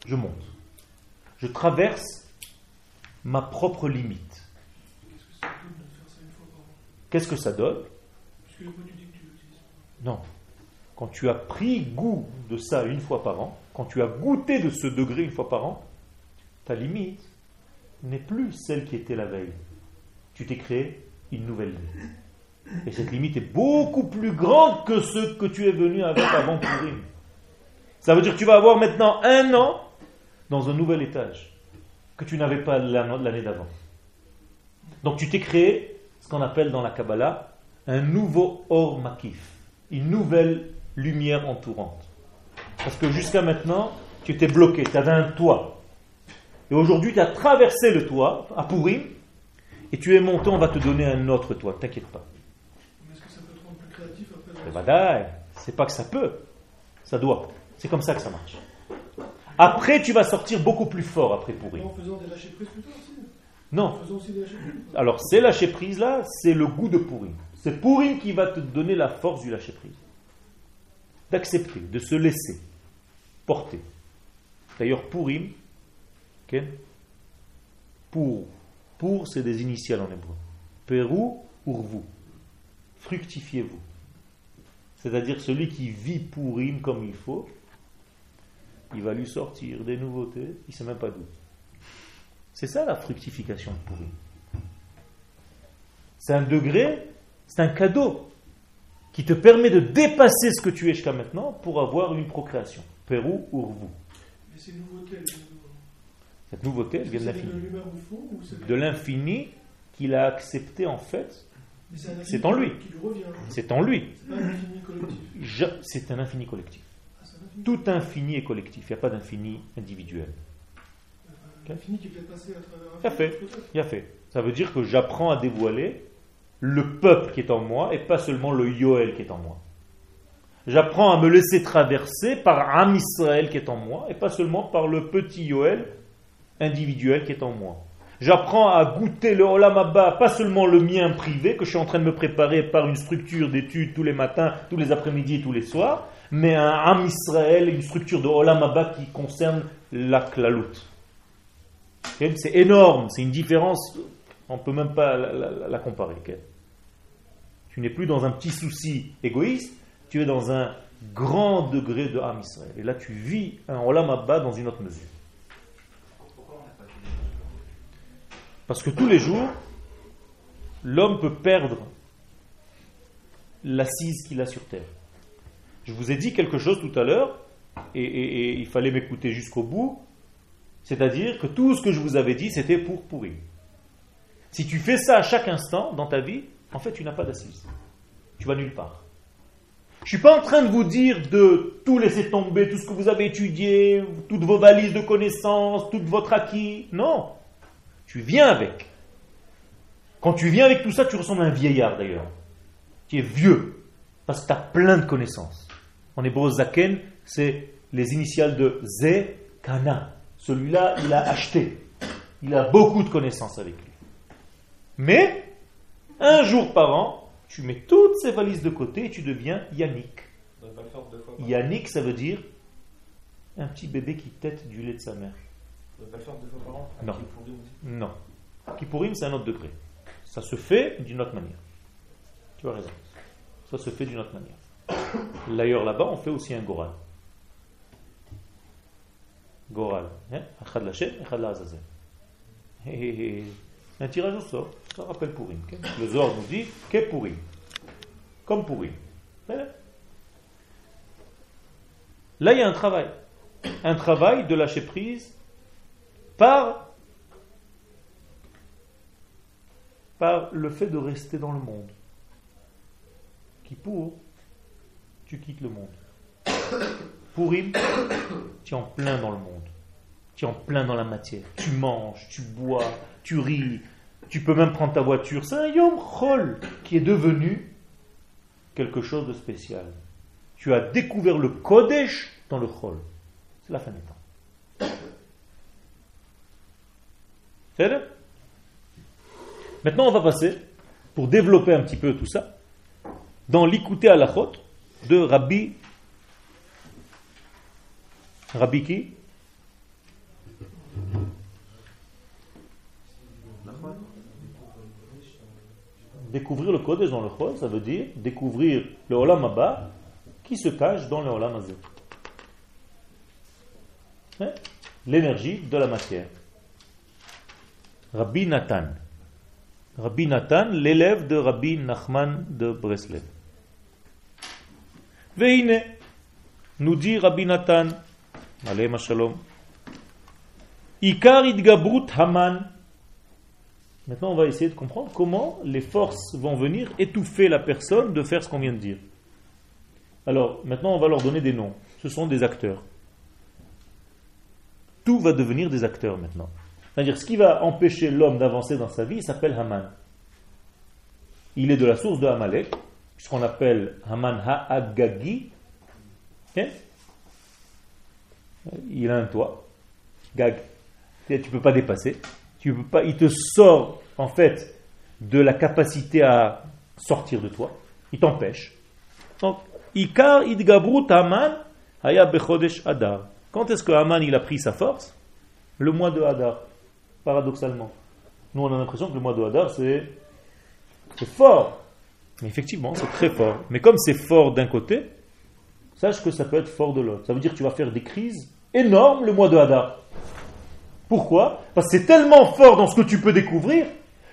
Je monte. Je traverse ma propre limite. Qu'est-ce que ça donne? Non. Quand tu as pris goût de ça une fois par an, quand tu as goûté de ce degré une fois par an, ta limite n'est plus celle qui était la veille tu t'es créé une nouvelle limite. Et cette limite est beaucoup plus grande que ce que tu es venu avec avant Purim. Ça veut dire que tu vas avoir maintenant un an dans un nouvel étage que tu n'avais pas l'année d'avant. Donc tu t'es créé ce qu'on appelle dans la Kabbalah un nouveau or makif, une nouvelle lumière entourante. Parce que jusqu'à maintenant, tu étais bloqué, tu avais un toit. Et aujourd'hui, tu as traversé le toit à Purim et tu es monté, on va te donner un autre toit, t'inquiète pas. Est-ce que ça peut te rendre plus créatif après C'est pas que ça peut, ça doit. C'est comme ça que ça marche. Après, tu vas sortir beaucoup plus fort après pourri. En faisant des lâcher prises plutôt aussi Non. En faisant aussi des lâcher prises Alors, ces lâcher prises là, c'est le goût de pourri. C'est pourri qui va te donner la force du lâcher prise. D'accepter, de se laisser porter. D'ailleurs, pourim, okay, pour pour, c'est des initiales en hébreu. Pérou, vous. Fructifiez-vous. C'est-à-dire celui qui vit Pourim comme il faut, il va lui sortir des nouveautés, il ne sait même pas d'où. C'est ça la fructification de Pourim. C'est un degré, c'est un cadeau qui te permet de dépasser ce que tu es jusqu'à maintenant pour avoir une procréation. Pérou, Urvu. Mais ces nouveautés, cette nouveauté, elle vient de l'infini. De l'infini qu'il a accepté en fait C'est en lui. C'est en lui. C'est un infini collectif. Tout infini est collectif. Il n'y a pas d'infini individuel. L'infini qui fait passer à travers un fait. Il a fait. Ça veut dire que j'apprends à dévoiler le peuple qui est en moi et pas seulement le Yoel qui est en moi. J'apprends à me laisser traverser par Am Israël qui est en moi et pas seulement par le petit Yoel individuel qui est en moi. J'apprends à goûter le Olam Abba, pas seulement le mien privé que je suis en train de me préparer par une structure d'études tous les matins, tous les après-midi et tous les soirs, mais un Am Israël, une structure de Olam Abba qui concerne la Klalout. C'est énorme, c'est une différence, on ne peut même pas la, comparer. Tu n'es plus dans un petit souci égoïste, tu es dans un grand degré de Ham Israël. Et là, tu vis un Olam Abba dans une autre mesure. Parce que tous les jours, l'homme peut perdre l'assise qu'il a sur terre. Je vous ai dit quelque chose tout à l'heure, et, il fallait m'écouter jusqu'au bout, c'est-à-dire que tout ce que je vous avais dit, c'était pour pourrir. Si tu fais ça à chaque instant dans ta vie, en fait, tu n'as pas d'assise. Tu vas nulle part. Je ne suis pas en train de vous dire de tout laisser tomber, tout ce que vous avez étudié, toutes vos valises de connaissances, tout votre acquis. Non. Tu viens avec. Quand tu viens avec tout ça, tu ressembles à un vieillard d'ailleurs. Tu es vieux. Parce que tu as plein de connaissances. En hébreu, Zaken, c'est les initiales de Ze Kana. Celui-là, il a acheté. Il a beaucoup de connaissances avec lui. Mais, un jour par an, tu mets toutes ces valises de côté et tu deviens Yannick. Yannick, ça veut dire un petit bébé qui tête du lait de sa mère. Non. Non. Kippourim, c'est un autre degré. Ça se fait d'une autre manière. Tu as raison. Ça se fait d'une autre manière. D'ailleurs, là-bas, on fait aussi un Goral. Goral. Hein? Un tirage au sort. Ça rappelle Pourim. Le Zohar nous dit qu'est Pourim. Comme Pourim. Là, il y a un travail. Un travail de lâcher prise par, par le fait de rester dans le monde. Qui pour, tu quittes le monde. Pourim, tu es en plein dans le monde. Tu es en plein dans la matière. Tu manges, tu bois, tu ris, tu peux même prendre ta voiture. C'est un Yom Chol qui est devenu quelque chose de spécial. Tu as découvert le Kodesh dans le Chol. C'est la fin des temps. C'est Maintenant, on va passer, pour développer un petit peu tout ça, dans l'écouter à la chôte de Rabbi. Rabbi qui? Découvrir le Kodesh dans le Chol, ça veut dire découvrir le Olam Abba qui se cache dans le Olam Azé. Hein? L'énergie de la matière. Rabbi Nathan. Rabbi Nathan, l'élève de Rabbi Nachman de Breslev. Veine, nous dit Rabbi Nathan, Alayhi Shalom, Ikar Haman, Maintenant, on va essayer de comprendre comment les forces vont venir étouffer la personne de faire ce qu'on vient de dire. Alors, maintenant, on va leur donner des noms. Ce sont des acteurs. Tout va devenir des acteurs maintenant. C'est-à-dire, ce qui va empêcher l'homme d'avancer dans sa vie, s'appelle Haman. Il est de la source de Hamalek, ce qu'on appelle Haman Ha'agagi. Il a un toit. Gag. Tu ne peux pas dépasser tu peux pas, il te sort en fait de la capacité à sortir de toi, il t'empêche. Donc, Ikar idgabrut Haman haya bechodesh Adar. Quand est-ce que Haman il a pris sa force? Le mois de Hadar, paradoxalement. Nous on a l'impression que le mois de Hadar c'est fort. Effectivement, c'est très fort. Mais comme c'est fort d'un côté, sache que ça peut être fort de l'autre. Ça veut dire que tu vas faire des crises énormes le mois de Hadar. Pourquoi? Parce que c'est tellement fort dans ce que tu peux découvrir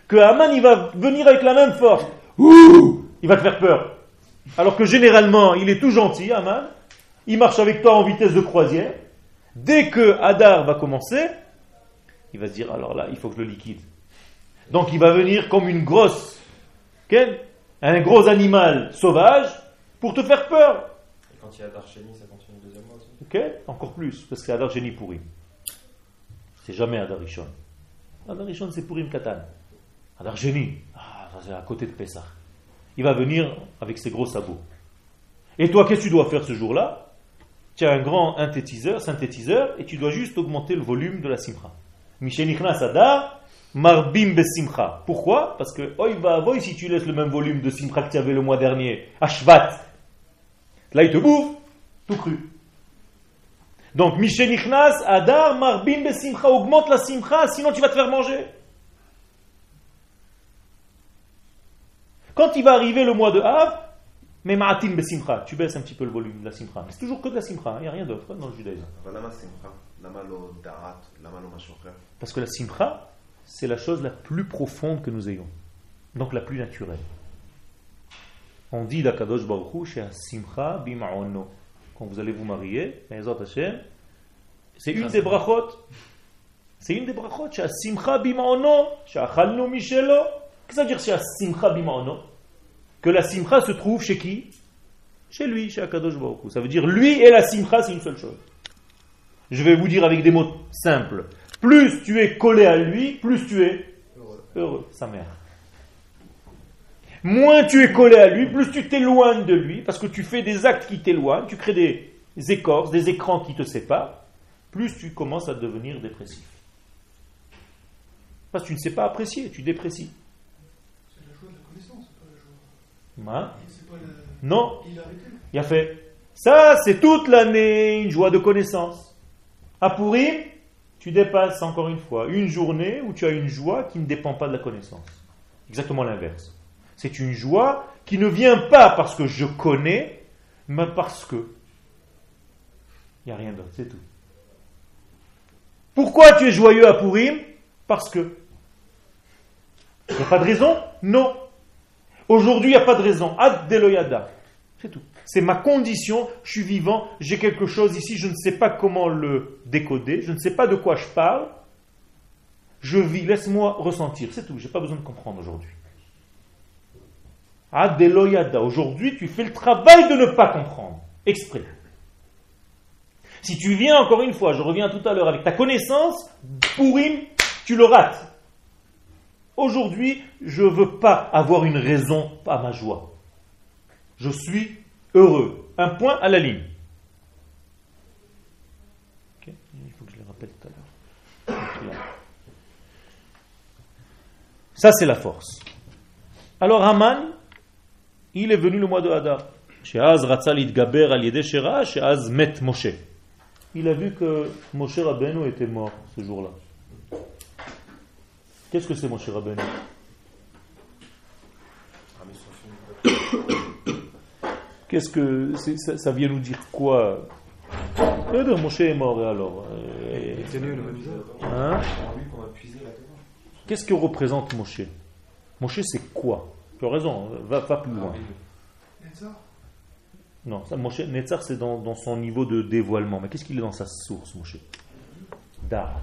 que Haman il va venir avec la même force. Ouh il va te faire peur. Alors que généralement, il est tout gentil, Haman. Il marche avec toi en vitesse de croisière. Dès que Hadar va commencer, il va se dire alors là, il faut que je le liquide. Donc il va venir comme une grosse un gros animal sauvage pour te faire peur. Et quand il y a Darcheni, ça continue deuxième mois aussi Ok Encore plus, parce que c'est Adar Geni Purim. C'est jamais Adar Rishon. Adar Rishon, c'est Purim Katan. Adar Geni, ah, c'est à côté de Pessah. Il va venir avec ses gros sabots. Et toi, qu'est-ce que tu dois faire ce jour-là? Tu as un grand synthétiseur, synthétiseur, et tu dois juste augmenter le volume de la simcha. Mishenichnas Adar, Marbim besimcha. Pourquoi? Parce que, oi va si tu laisses le même volume de simcha que tu avais le mois dernier, Ashvat, là il te bouffe, tout cru. Donc, Michenichnas, Adar, Marbim besimcha, augmente la simcha, sinon tu vas te faire manger. Quand il va arriver le mois de Av, mais ma'atim besimcha, tu baisses un petit peu le volume de la simcha. C'est toujours que de la simcha, hein, il n'y a rien d'autre hein, dans le judaïsme. Parce que la simcha, c'est la chose la plus profonde que nous ayons. Donc la plus naturelle. On dit la Kadosh chez simcha bima'ono. Quand vous allez vous marier, c'est une des brachot. C'est une des brachot, chez simcha bima'ono, chez achalnu mishelo. Qu'est-ce que ça veut dire simcha bima'ono Que la simcha se trouve chez qui? Chez lui, chez Akadosh Baruch. Ça veut dire lui et la simcha, c'est une seule chose. Je vais vous dire avec des mots simples. Plus tu es collé à lui, plus tu es heureux, sa mère. Moins tu es collé à lui, plus tu t'éloignes de lui, parce que tu fais des actes qui t'éloignent, tu crées des écorces, des écrans qui te séparent, plus tu commences à devenir dépressif. Parce que tu ne sais pas apprécier, tu déprécies. C'est la joie de la connaissance, pas la joie. Hein? C'est pas la. Non, Il a arrêté. il a fait. Ça, c'est toute l'année une joie de connaissance. À Pourim, tu dépasses encore une fois une journée où tu as une joie qui ne dépend pas de la connaissance. Exactement l'inverse. C'est une joie qui ne vient pas parce que je connais, mais parce que. Il n'y a rien d'autre, c'est tout. Pourquoi tu es joyeux à Pourim Parce que. Il n'y a pas de raison? Non. Aujourd'hui, il n'y a pas de raison. Ad. C'est tout. C'est ma condition, je suis vivant, j'ai quelque chose ici, je ne sais pas comment le décoder, je ne sais pas de quoi je parle. Je vis, laisse-moi ressentir, c'est tout, j'ai pas besoin de comprendre aujourd'hui. Adeloyada, aujourd'hui tu fais le travail de ne pas comprendre, exprès. Si tu viens encore une fois, je reviens tout à l'heure avec ta connaissance, pourim, tu le rates. Aujourd'hui, je ne veux pas avoir une raison à ma joie. Je suis heureux. Un point à la ligne. Il faut que je le rappelle tout à l'heure. Ça, c'est la force. Alors, Haman, il est venu le mois de Hadar. Il a vu que Moshe Rabbeinu était mort ce jour-là. Qu'est-ce que c'est Moshe Rabbeinu? Qu'est-ce que c'est- ça, ça vient nous dire quoi? Eh bien, Moshe est mort et alors euh, hein? Lui qu'on a puisé la demande. Qu'est-ce que représente Moshe Moshe c'est quoi? Tu as raison, va, va plus loin. Netzar Non, ça, Moshe, Netzar c'est dans, dans son niveau de dévoilement. Mais qu'est-ce qu'il est dans sa source, Moshe Darat.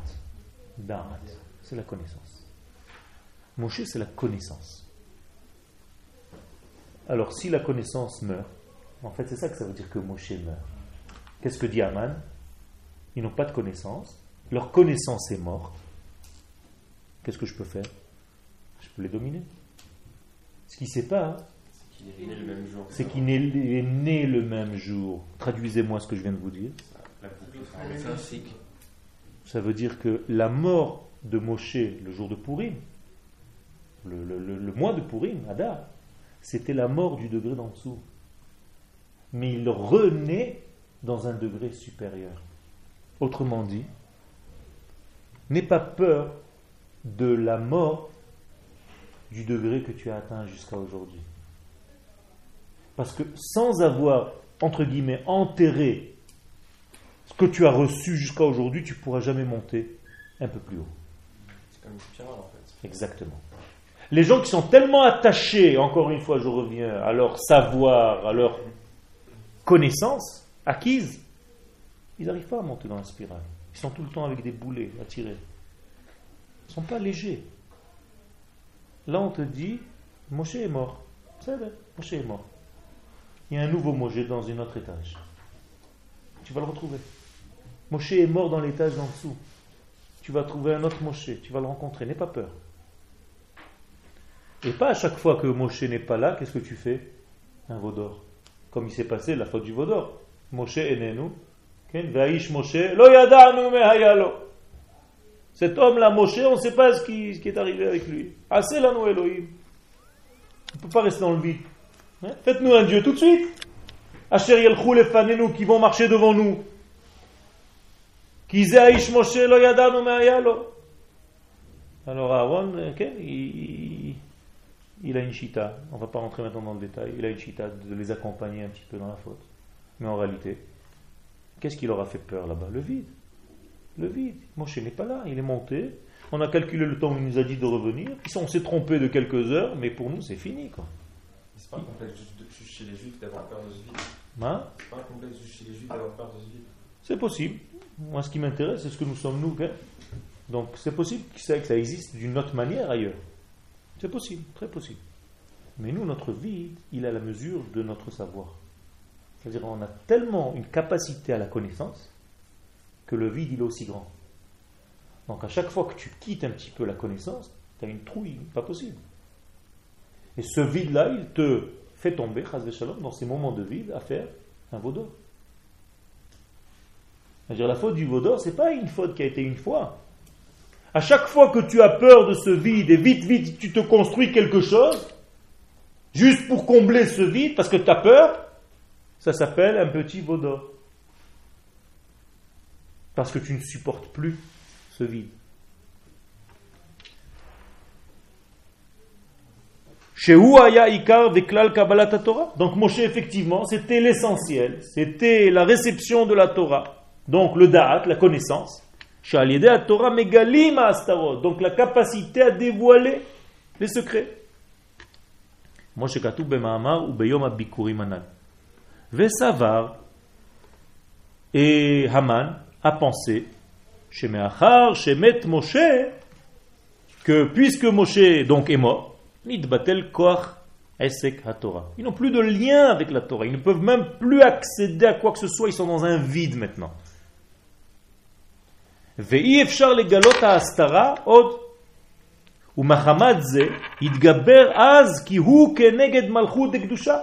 Darat, c'est la connaissance. Moshe c'est la connaissance. Alors si la connaissance meurt, en fait c'est ça que ça veut dire que Moshe meurt. Qu'est-ce que dit Aman Ils n'ont pas de connaissance, leur connaissance est morte. Qu'est-ce que je peux faire? Je peux les dominer. Ce qui ne sait pas, hein, c'est qu'il est est né le même jour. Traduisez-moi ce que je viens de vous dire. Ça veut dire que la mort de Moshe le jour de Purim, le, le- le- le mois de Purim, Adar, c'était la mort du degré d'en dessous. Mais il renaît dans un degré supérieur. Autrement dit, n'aie pas peur de la mort du degré que tu as atteint jusqu'à aujourd'hui. Parce que sans avoir, entre guillemets, enterré ce que tu as reçu jusqu'à aujourd'hui, tu ne pourras jamais monter un peu plus haut. C'est comme une spirale en fait. Exactement. Les gens qui sont tellement attachés, encore une fois je reviens, à leur savoir, à leur connaissance acquise, ils n'arrivent pas à monter dans la spirale. Ils sont tout le temps avec des boulets à tirer. Ils ne sont pas légers. Là on te dit, Moshe est mort. C'est Moshe est mort. Il y a un nouveau Moshe dans un autre étage. Tu vas le retrouver. Moshe est mort dans l'étage en dessous. Tu vas trouver un autre Moshe. Tu vas le rencontrer. N'aie pas peur. Et pas à chaque fois que Moshe n'est pas là, qu'est-ce que tu fais? Un vaudor. Comme il s'est passé la faute du vaudor. Moshe est nous. Moshe, lo yadanu mehayalo. Cet homme-là, Moshe, on ne sait pas ce qui, est arrivé avec lui. Assez la Elohim. On ne peut pas rester dans le vide. Hein? Faites-nous un Dieu tout de suite. Asher yelchou lefanenu, qui vont marcher devant nous. Qui Aish Moshe lo yadanu mehayalo. Alors Aaron, il, il, a une chita. On ne va pas rentrer maintenant dans le détail. Il a une chita de les accompagner un petit peu dans la faute. Mais en réalité, qu'est-ce qui leur a fait peur là-bas? Le vide. Le vide. Moshe n'est pas là, il est monté. On a calculé le temps où il nous a dit de revenir. On s'est trompé de quelques heures, mais pour nous, c'est fini. Quoi. C'est pas un complexe juste chez les Juifs d'avoir peur de ce vide. Hein? C'est pas un complexe juste chez les Juifs d'avoir peur de ce vide. C'est possible. Moi, ce qui m'intéresse, c'est ce que nous sommes nous. Donc, c'est possible que ça existe d'une autre manière ailleurs. C'est possible, très possible. Mais nous, notre vide, il a la mesure de notre savoir. C'est-à-dire, on a tellement une capacité à la connaissance que le vide il est aussi grand. Donc à chaque fois que tu quittes un petit peu la connaissance, tu as une trouille, pas possible. Et ce vide-là, il te fait tomber, dans ces moments de vide, à faire un vaudor. C'est-à-dire la faute du vaudor, c'est pas une faute qui a été une fois. À chaque fois que tu as peur de ce vide et vite, vite, tu te construis quelque chose, juste pour combler ce vide, parce que tu as peur, ça s'appelle un petit vaudor parce que tu ne supportes plus ce vide. Donc Moshe, effectivement, c'était l'essentiel, c'était la réception de la Torah. Donc le Da'at, la connaissance. Donc la capacité à dévoiler les secrets. Moshe Katou ou Beyom Abikurim Anal. Vesavar et Haman a pensé, chez Meachar, chez Met Moshe, que puisque Moshe donc est mort, Nidbatel Koach Esek HaTorah. Ils n'ont plus de lien avec la Torah. Ils ne peuvent même plus accéder à quoi que ce soit. Ils sont dans un vide maintenant. ואי אפשר לגלות ההסתרה עוד. ומחמת זה התגבר אז כי הוא כנגד מלכות דקדושה.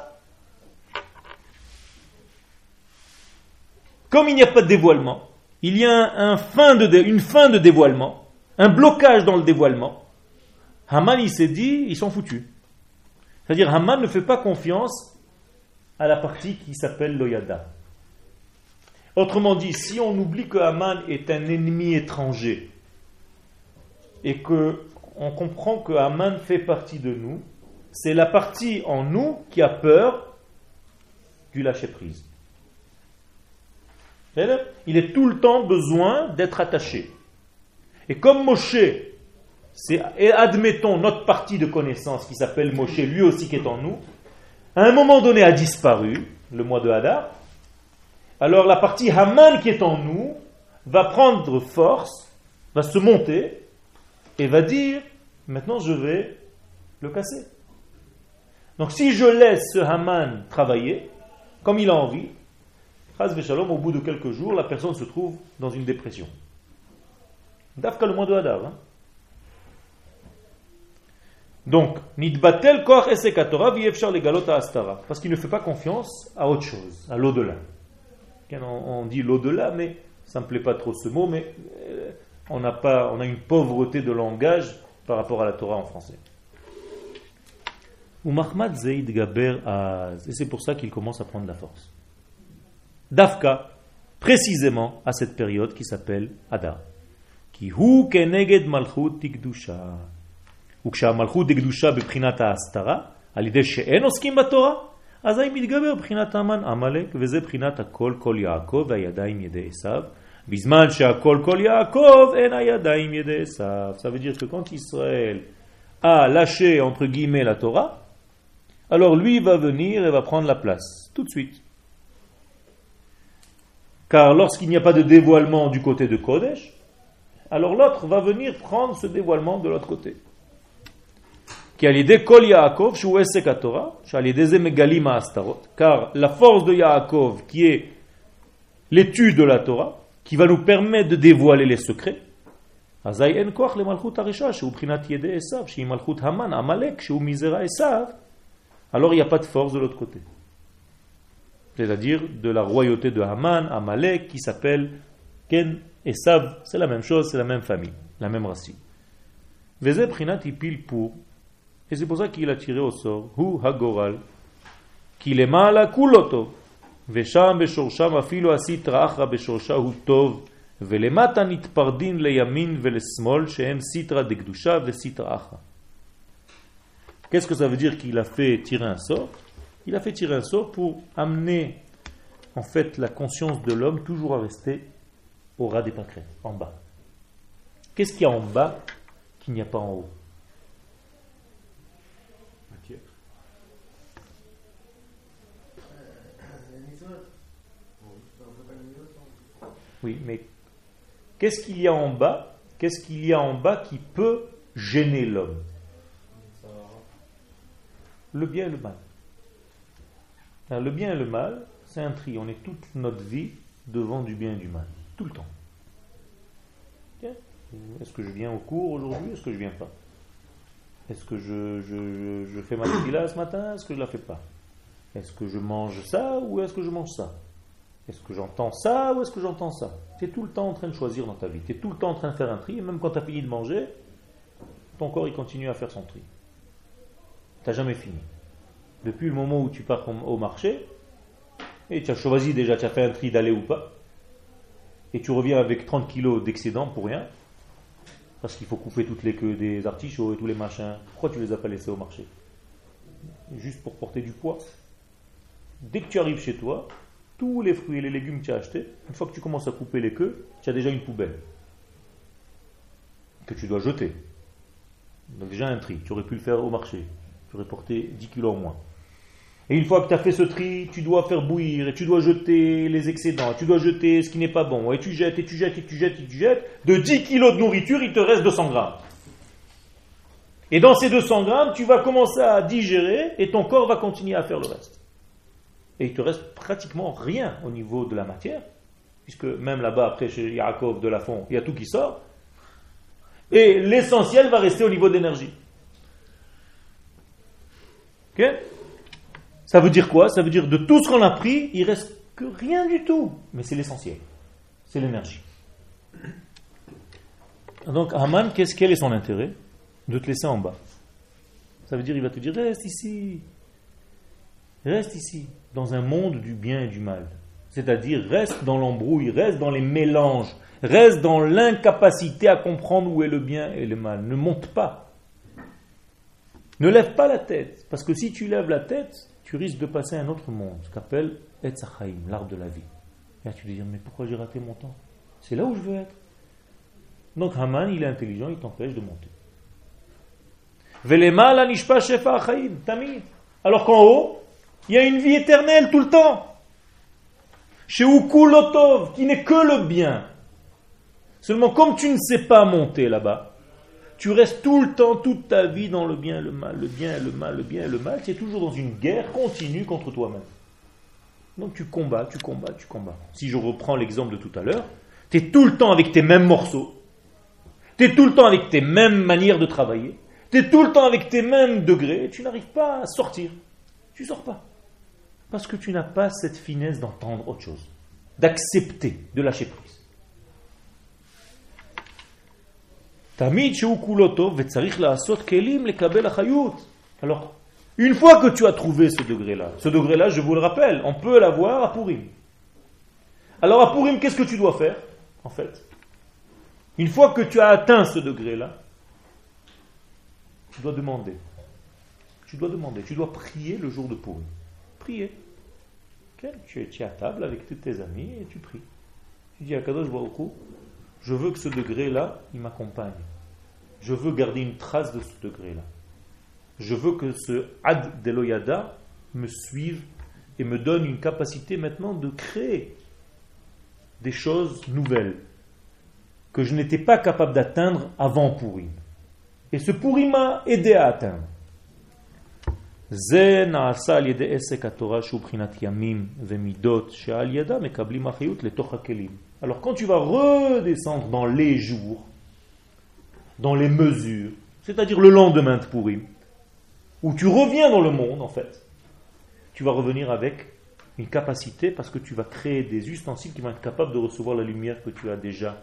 Comme il n'y a pas de dévoilement, il y a un fin de, une fin de dévoilement, un blocage dans le dévoilement, Haman il s'est dit, ils sont foutus. C'est-à-dire Haman ne fait pas confiance à la partie qui s'appelle l'Oyada. Autrement dit, si on oublie que Haman est un ennemi étranger et que on comprend que Haman fait partie de nous, c'est la partie en nous qui a peur du lâcher-prise. Il est tout le temps besoin d'être attaché. Et comme Moshe, c'est, admettons, notre partie de connaissance qui s'appelle Moshe, lui aussi qui est en nous, à un moment donné a disparu, le mois de Hadar, alors la partie Haman qui est en nous va prendre force, va se monter et va dire, maintenant je vais le casser. Donc si je laisse ce Haman travailler, comme il a envie, au bout de quelques jours, la personne se trouve dans une dépression. Dafka le de. Hein. Donc, nidbatel koach esekatora astara. Parce qu'il ne fait pas confiance à autre chose, à l'au-delà on dit l'au-delà, mais ça ne me plaît pas trop ce mot, mais euh, on a, pas, on a une pauvreté de langage par rapport à la Torah en français. Et c'est pour ça qu'il commence à prendre la force. Dafka, précisément à cette période qui s'appelle Adar. Qui hu keneged malchut tikdusha. Uksha malchut tikdusha beprinata astara, alide she'en oskim batora. בתורה, אזי מתגבר בחינת המן עמלק, וזה בחינת הכל כל יעקב והידיים ידי עשיו, בזמן שהכל כל יעקב אין הידיים ידי עשיו. Ça veut dire que quand Israël a lâché entre guillemets la Torah, alors lui va venir et va prendre la place, tout de suite. Car lorsqu'il n'y a pas de dévoilement du côté de Kodesh, alors l'autre va venir prendre ce dévoilement de l'autre côté. car la force de Yaakov qui est l'étude de la Torah qui va nous permettre de dévoiler les secrets alors il n'y a pas de force de l'autre côté c'est-à-dire de la royauté de Haman, Amalek, qui s'appelle Ken Esav, c'est la même chose, c'est la même famille, la même racine. Veze Prinat pour, et c'est pour ça qu'il a tiré au sort, Hu Hagoral, qu'il est mal à Kuloto, ושם בשורשם אפילו הסטרא אחרא בשורשה הוא טוב, ולמטה נתפרדין לימין ולשמאל שהם סיטרא דקדושה וסיטרא אחרא. Qu'est-ce que ça veut dire qu'il a fait tirer un sort Il a fait tirer un sort pour amener en fait la conscience de l'homme toujours à rester au ras des pâquerettes, en bas. Qu'est-ce qu'il y a en bas qu'il n'y a pas en haut Oui, mais qu'est-ce qu'il y a en bas? Qu'est-ce qu'il y a en bas qui peut gêner l'homme? Le bien et le mal. le bien et le mal, c'est un tri. On est toute notre vie devant du bien et du mal. Tout le temps. Est-ce que je viens au cours aujourd'hui? Est-ce que je viens pas? Est-ce que je, fais ma là ce matin? Est-ce que je la fais pas? Est-ce que je mange ça ou est-ce que je mange ça? Est-ce que j'entends ça ou est-ce que j'entends ça? Tu es tout le temps en train de choisir dans ta vie. Tu es tout le temps en train de faire un tri. Et même quand tu as fini de manger, ton corps il continue à faire son tri. Tu n'as jamais fini. Depuis le moment où tu pars au marché, et tu as choisi déjà, tu as fait un tri d'aller ou pas, et tu reviens avec 30 kilos d'excédent pour rien, parce qu'il faut couper toutes les queues des artichauts et tous les machins. Pourquoi tu les as pas laissés au marché? Juste pour porter du poids. Dès que tu arrives chez toi, tous les fruits et les légumes que tu as achetés, une fois que tu commences à couper les queues, tu as déjà une poubelle que tu dois jeter. Donc déjà un tri, tu aurais pu le faire au marché, tu aurais porté 10 kilos en moins. Et une fois que tu as fait ce tri, tu dois faire bouillir et tu dois jeter les excédents, tu dois jeter ce qui n'est pas bon, et tu jettes, et tu jettes, et tu jettes, et tu jettes. De 10 kilos de nourriture, il te reste 200 grammes. Et dans ces 200 grammes, tu vas commencer à digérer et ton corps va continuer à faire le reste et il te reste pratiquement rien au niveau de la matière, puisque même là-bas, après chez Yaakov de la fond, il y a tout qui sort, et l'essentiel va rester au niveau d'énergie. Ok? Ça veut dire quoi? Ça veut dire de tout ce qu'on a pris, il reste que rien du tout, mais c'est l'essentiel, c'est l'énergie. Donc Haman, qu'est-ce quel est son intérêt? De te laisser en bas. Ça veut dire il va te dire reste ici, reste ici dans un monde du bien et du mal. C'est-à-dire reste dans l'embrouille, reste dans les mélanges, reste dans l'incapacité à comprendre où est le bien et le mal. Ne monte pas. Ne lève pas la tête, parce que si tu lèves la tête, tu risques de passer à un autre monde, ce qu'appelle Etzachaim, l'arbre de la vie. Et là tu te dis, mais pourquoi j'ai raté mon temps? C'est là où je veux être. Donc Haman, il est intelligent, il t'empêche de monter. Alors qu'en haut, il y a une vie éternelle tout le temps. Chez Ukulotov, qui n'est que le bien. Seulement, comme tu ne sais pas monter là-bas, tu restes tout le temps, toute ta vie dans le bien le mal, le bien le mal, le bien et le mal. Tu es toujours dans une guerre continue contre toi-même. Donc tu combats, tu combats, tu combats. Si je reprends l'exemple de tout à l'heure, tu es tout le temps avec tes mêmes morceaux. Tu es tout le temps avec tes mêmes manières de travailler. Tu es tout le temps avec tes mêmes degrés. Tu n'arrives pas à sortir. Tu sors pas. Parce que tu n'as pas cette finesse d'entendre autre chose, d'accepter, de lâcher prise. Alors, une fois que tu as trouvé ce degré-là, ce degré-là, je vous le rappelle, on peut l'avoir à Purim. Alors à Purim, qu'est-ce que tu dois faire, en fait? Une fois que tu as atteint ce degré-là, tu dois demander. Tu dois demander, tu dois prier le jour de Purim Tu es à table avec tous tes amis et tu pries. Tu dis à Kadosh Baruch je veux que ce degré-là, il m'accompagne. Je veux garder une trace de ce degré-là. Je veux que ce Ad Deloyada me suive et me donne une capacité maintenant de créer des choses nouvelles que je n'étais pas capable d'atteindre avant Pourim. Et ce Pourim m'a aidé à atteindre. זה נעשה על ידי עסק התורה שהוא בחינת ימים ומידות שעל ידה מקבלים אחריות לתוך הכלים. Alors quand tu vas redescendre dans les jours, dans les mesures, c'est-à-dire le lendemain de Purim, où tu reviens dans le monde en fait, tu vas revenir avec une capacité parce que tu vas créer des ustensiles qui vont être capables de recevoir la lumière que tu as déjà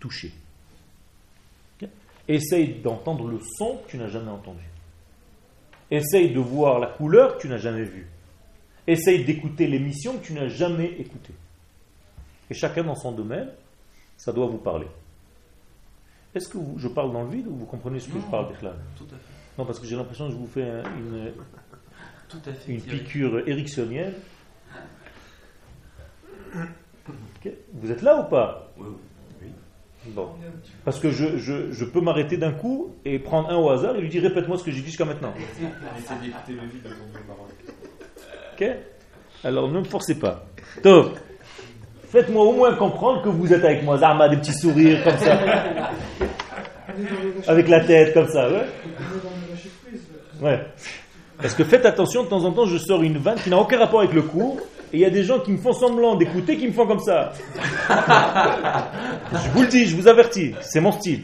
touchée. Essaye d'entendre le son que tu n'as jamais entendu. Essaye de voir la couleur que tu n'as jamais vue. Essaye d'écouter l'émission que tu n'as jamais écoutée. Et chacun dans son domaine, ça doit vous parler. Est-ce que je parle dans le vide ou vous comprenez ce que je parle, Tout à fait. Non, parce que j'ai l'impression que je vous fais une, une piqûreéricksonienne. Vous êtes là ou pas? Oui. Bon. Parce que je, je, je peux m'arrêter d'un coup et prendre un au hasard et lui dire répète-moi ce que j'ai dit jusqu'à maintenant. Ok Alors ne me forcez pas. Top. Faites-moi au moins comprendre que vous êtes avec moi. Zarma, des petits sourires comme ça. Avec la tête comme ça, ouais. Ouais. Parce que faites attention, de temps en temps, je sors une vanne qui n'a aucun rapport avec le cours, et il y a des gens qui me font semblant d'écouter, qui me font comme ça. (laughs) je vous le dis, je vous avertis, c'est mon style.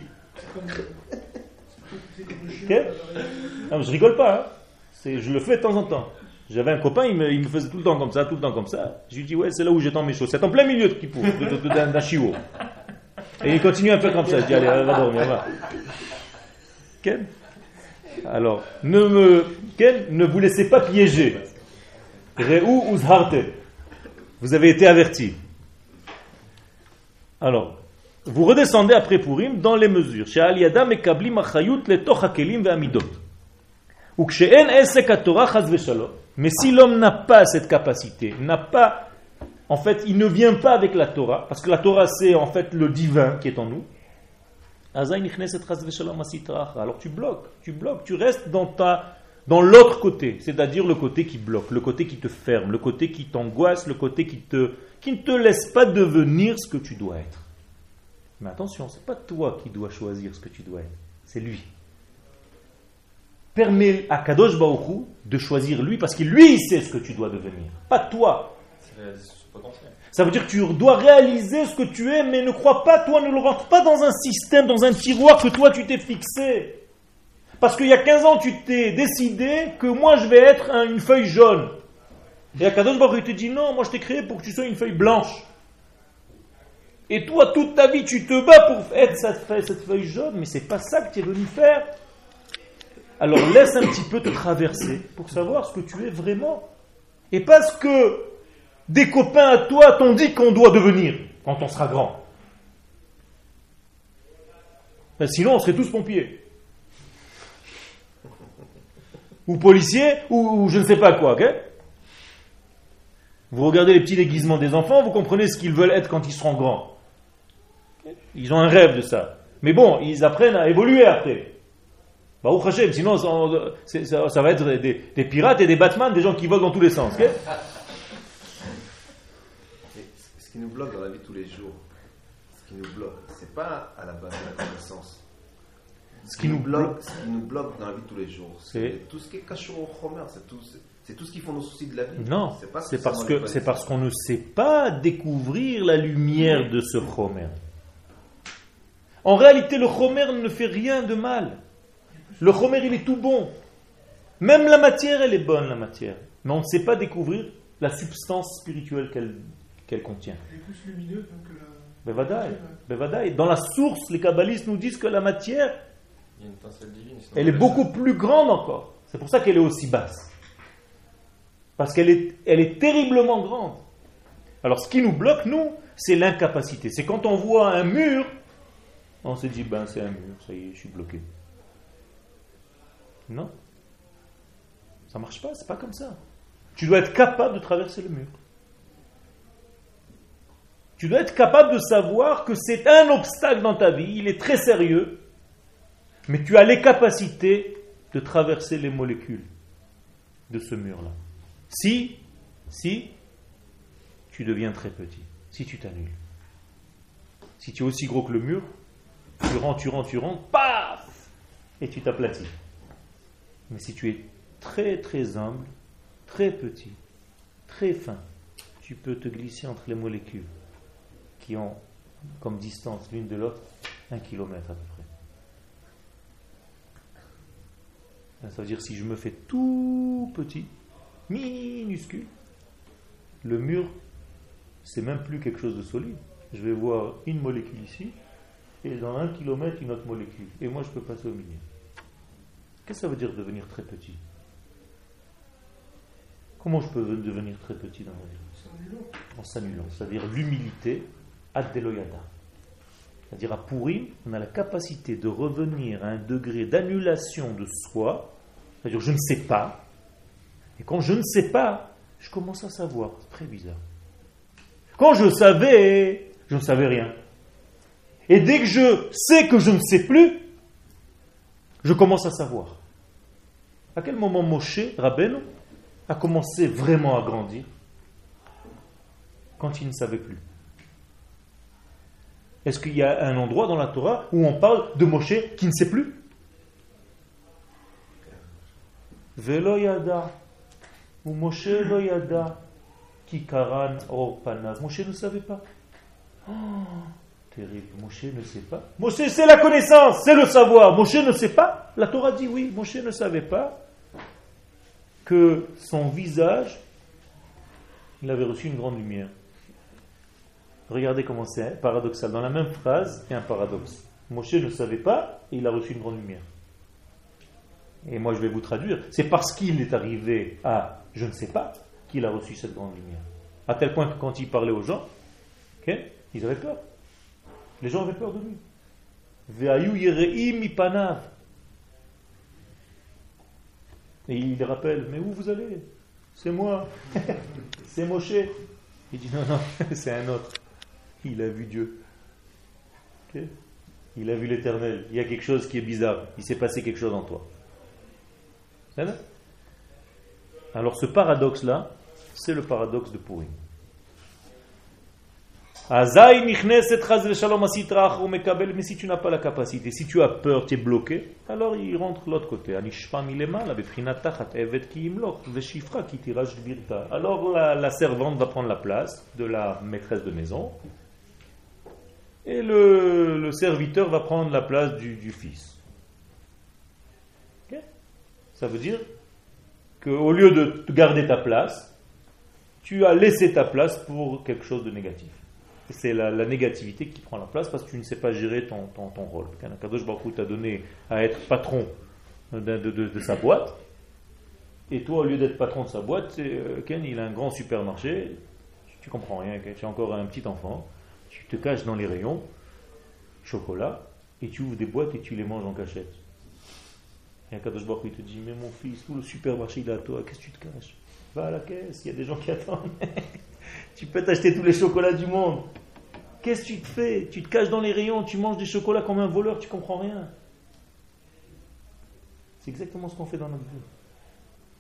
Ok non, Je rigole pas, hein. je le fais de temps en temps. J'avais un copain, il me, faisait tout le temps comme ça, tout le temps comme ça. Je lui dis, ouais, c'est là où j'étends mes chaussettes, en plein milieu de Kippour, d'un chiot. Et il continue à faire comme ça. Je dis, allez, va dormir, va. Ken Alors, ne me, Ken, ne vous laissez pas piéger. Uzharte. Vous avez été averti. Alors, vous redescendez après Purim dans les mesures. Mais si l'homme n'a pas cette capacité, n'a pas en fait, il ne vient pas avec la Torah, parce que la Torah, c'est en fait le divin qui est en nous. Alors tu bloques, tu bloques, tu restes dans, ta, dans l'autre côté, c'est-à-dire le côté qui bloque, le côté qui te ferme, le côté qui t'angoisse, le côté qui, te, qui ne te laisse pas devenir ce que tu dois être. Mais attention, ce n'est pas toi qui dois choisir ce que tu dois être, c'est lui. Permets à Kadosh Baruch de choisir lui parce que lui sait ce que tu dois devenir, pas toi. Ça veut dire que tu dois réaliser ce que tu es, mais ne crois pas, toi, ne le rentre pas dans un système, dans un tiroir que toi tu t'es fixé. Parce qu'il y a 15 ans, tu t'es décidé que moi je vais être une feuille jaune. Et Akadosh Baruch te dit non, moi je t'ai créé pour que tu sois une feuille blanche. Et toi, toute ta vie, tu te bats pour être cette feuille, cette feuille jaune, mais c'est pas ça que tu es venu faire. Alors laisse un petit peu te traverser pour savoir ce que tu es vraiment. Et parce que des copains à toi t'ont dit qu'on doit devenir quand on sera grand. Ben, sinon, on serait tous pompiers. Ou policiers, ou, je ne sais pas quoi. vous regardez les petits déguisements des enfants, vous comprenez ce qu'ils veulent être quand ils seront grands. Ils ont un rêve de ça. Mais bon, ils apprennent à évoluer après. Bah, sinon ça, va être des, pirates et des Batman, des gens qui volent dans tous les sens qui nous bloque dans la vie tous les jours, ce qui nous bloque, c'est pas à la base de la connaissance. Ce qui nous bloque, ce qui nous bloque dans la vie de tous les jours, c'est tout ce qui est caché au Homer, c'est tout, c'est tout ce qui font nos soucis de la vie. Non, c'est parce que c'est parce qu'on ne sait pas découvrir la lumière de ce Homer. En réalité, le Homer ne fait rien de mal. Le Homer, il est tout bon. Même la matière, elle est bonne, la matière. Mais on ne sait pas découvrir la substance spirituelle qu'elle qu'elle contient. Elle est plus lumineuse Dans la source, les kabbalistes nous disent que la matière, elle est beaucoup plus grande encore. C'est pour ça qu'elle est aussi basse. Parce qu'elle est, elle est terriblement grande. Alors ce qui nous bloque, nous, c'est l'incapacité. C'est quand on voit un mur, on se dit, ben c'est un mur, ça y est, je suis bloqué. Non. Ça marche pas, c'est pas comme ça. Tu dois être capable de traverser le mur. Tu dois être capable de savoir que c'est un obstacle dans ta vie, il est très sérieux, mais tu as les capacités de traverser les molécules de ce mur-là. Si, si, tu deviens très petit, si tu t'annules. Si tu es aussi gros que le mur, tu rentres, tu rentres, tu rentres, paf Et tu t'aplatis. Mais si tu es très très humble, très petit, très fin. Tu peux te glisser entre les molécules qui ont comme distance l'une de l'autre un kilomètre à peu près. Ça veut dire si je me fais tout petit, minuscule, le mur, c'est même plus quelque chose de solide. Je vais voir une molécule ici, et dans un kilomètre, une autre molécule. Et moi, je peux passer au milieu. Qu'est-ce que ça veut dire devenir très petit? Comment je peux devenir très petit dans ma vie? En s'annulant. C'est-à-dire l'humilité, ad deloyada. C'est-à-dire à Pourim, on a la capacité de revenir à un degré d'annulation de soi. C'est-à-dire je ne sais pas. Et quand je ne sais pas, je commence à savoir. C'est très bizarre. Quand je savais, je ne savais rien. Et dès que je sais que je ne sais plus, je commence à savoir. À quel moment Moshe, Rabbeinu, a commencé vraiment à grandir Quand il ne savait plus? Est-ce qu'il y a un endroit dans la Torah où on parle de Moshe qui ne sait plus? Lo yada, ki karan or panav. Moshe ne savait pas. Terrible. Moshe ne sait pas. Moshe, c'est la connaissance, c'est le savoir. Moshe ne sait pas. La Torah dit oui, Moshe ne savait pas que son visage, il avait reçu une grande lumière. Regardez comment c'est paradoxal. Dans la même phrase, il y a un paradoxe. Moshe ne savait pas et il a reçu une grande lumière. Et moi, je vais vous traduire. C'est parce qu'il est arrivé à je ne sais pas qu'il a reçu cette grande lumière. À tel point que quand il parlait aux gens, ils avaient peur. Les gens avaient peur de lui. Et il rappelle, mais où vous allez? C'est moi, (laughs) c'est Moshe. Il dit, non, non, (laughs) c'est un autre. Il a vu Dieu. Il a vu l'éternel. Il y a quelque chose qui est bizarre. Il s'est passé quelque chose en toi. Alors ce paradoxe-là, c'est le paradoxe de Purim. Mais si tu n'as pas la capacité, si tu as peur, tu es bloqué, alors il rentre de l'autre côté. Alors la, la servante va prendre la place de la maîtresse de maison et le, serviteur va prendre la place du fils. Ça veut dire qu'au lieu de garder ta place, tu as laissé ta place pour quelque chose de négatif c'est la, négativité qui prend la place parce que tu ne sais pas gérer ton, ton, ton rôle. Kadosh Baruch t'a donné à être patron de, sa boîte, et toi, au lieu d'être patron de sa boîte, euh, Ken, il a un grand supermarché, tu comprends rien, tu es encore un petit enfant, tu te caches dans les rayons, chocolat, et tu ouvres des boîtes et tu les manges en cachette. Et Kadosh Baruch te dit, mais mon fils, tout le supermarché il est à toi, qu'est-ce que tu te caches? Va à la caisse, il y a des gens qui attendent. (laughs) tu peux t'acheter tous les chocolats du monde. Qu'est-ce que tu te fais? Tu te caches dans les rayons, tu manges des chocolats comme un voleur, tu comprends rien. C'est exactement ce qu'on fait dans notre vie.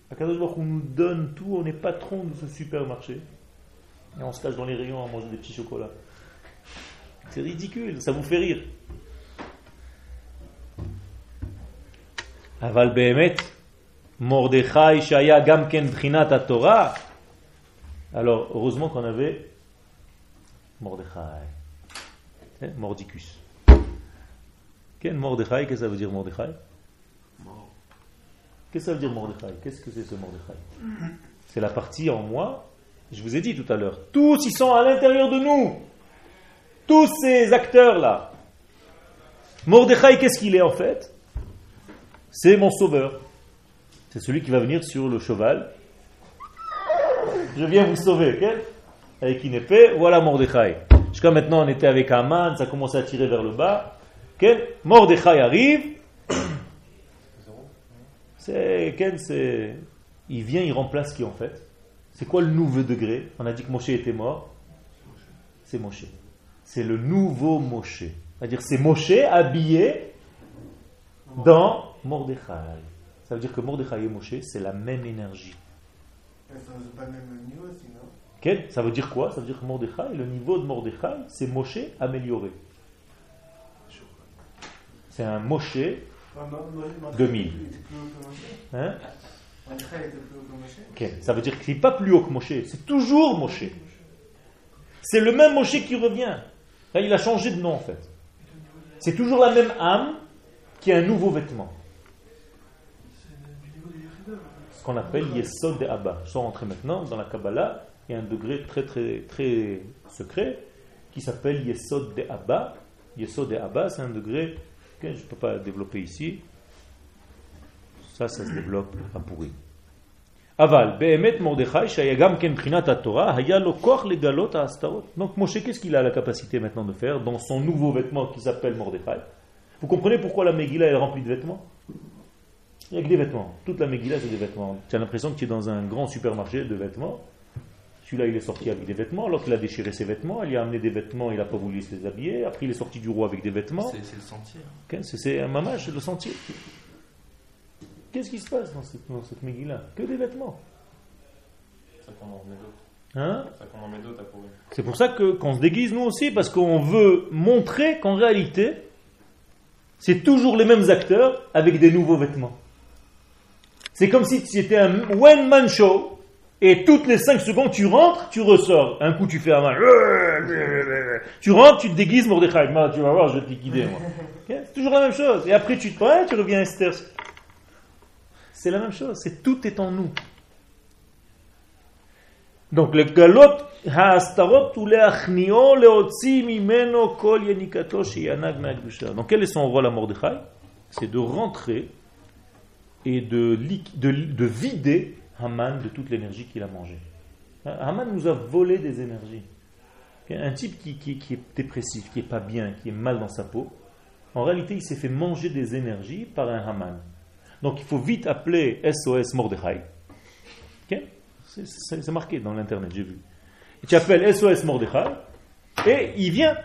À Kadosh on nous donne tout, on est patron de ce supermarché. Et on se cache dans les rayons à manger des petits chocolats. C'est ridicule, ça vous fait rire. Behemet, Mordechai Shaya Torah. Alors, heureusement qu'on avait Mordechai. Mordicus. Mordechai Qu'est-ce que ça Qu'est-ce que ça veut dire Mordechai Qu'est-ce que c'est ce Mordechai C'est la partie en moi. Je vous ai dit tout à l'heure. Tous, ils sont à l'intérieur de nous. Tous ces acteurs-là. Mordechai, qu'est-ce qu'il est en fait? C'est mon sauveur. C'est celui qui va venir sur le cheval. Je viens vous sauver, ok? Avec une épée, voilà Mordechai. Jusqu'à maintenant, on était avec Aman, ça commence à tirer vers le bas. Ok? Mordechai arrive. C'est, c'est, il vient, il remplace qui en fait? C'est quoi le nouveau degré? On a dit que Moshe était mort. C'est Moshe. C'est le nouveau Moshe. C'est-à-dire, c'est Moshe habillé dans Mordechai. Ça veut dire que Mordechai et Moshe, c'est la même énergie. niveau Ça veut dire quoi? Ça veut dire que Mordechai, le niveau de Mordechai, c'est Moshe amélioré. C'est un Moshe 2000. Hein? Okay. Ça veut dire qu'il n'est pas plus haut que Moshe, c'est toujours Moshe. C'est le même Moshe qui revient. Là, il a changé de nom en fait. C'est toujours la même âme qui a un nouveau vêtement. Ce qu'on appelle Yesod de Abba. Sans rentrer maintenant dans la Kabbalah, il y a un degré très très très secret qui s'appelle Yesod de Abba. Yesod de Abba, c'est un degré que je ne peux pas développer ici. Ça, ça se développe à pourri. Aval, Behemet Mordechai, Shayagam Ken Prinat Torah, Hayalo Koch Legalot Astarot. Donc Moshe, qu'est-ce qu'il a la capacité maintenant de faire dans son nouveau vêtement qui s'appelle Mordechai? Vous comprenez pourquoi la Megillah est remplie de vêtements? Il y a que des vêtements. Toute la Megillah, c'est des vêtements. Tu as l'impression que tu es dans un grand supermarché de vêtements. Celui-là, il est sorti avec des vêtements, alors qu'il a déchiré ses vêtements, il lui a amené des vêtements, il n'a pas voulu se les habiller. Après, il est sorti du roi avec des vêtements. C'est le sentier. Okay, c'est un mamage, c'est le sentier. Qu'est-ce qui se passe dans cette, dans cette Megillah? Que des vêtements. C'est ça qu'on en d'autres. Hein? C'est ça qu'on en met d'autres à pourrir. C'est pour ça que qu'on se déguise nous aussi, parce qu'on veut montrer qu'en réalité, c'est toujours les mêmes acteurs avec des nouveaux vêtements. C'est comme si c'était un one-man show, et toutes les 5 secondes, tu rentres, tu ressors. Un coup, tu fais un mal. Tu rentres, tu te déguises Mordechai. Moi, tu vas voir, je vais te liquider, c'est toujours la même chose. Et après, tu te ouais, tu reviens Esther. C'est la même chose. C'est tout est en nous. Donc, le galot haastarot ou mimeno kol yenikato me'akdusha. Donc, quel est son rôle à Mordechai? C'est de rentrer et de, de, de vider Haman de toute l'énergie qu'il a mangée. Haman nous a volé des énergies. Un type qui, qui, qui est dépressif, qui est pas bien, qui est mal dans sa peau, en réalité, il s'est fait manger des énergies par un Haman. Donc il faut vite appeler SOS Mordechai. C'est marqué dans l'internet, j'ai vu. Et tu appelles SOS Mordechai et il vient.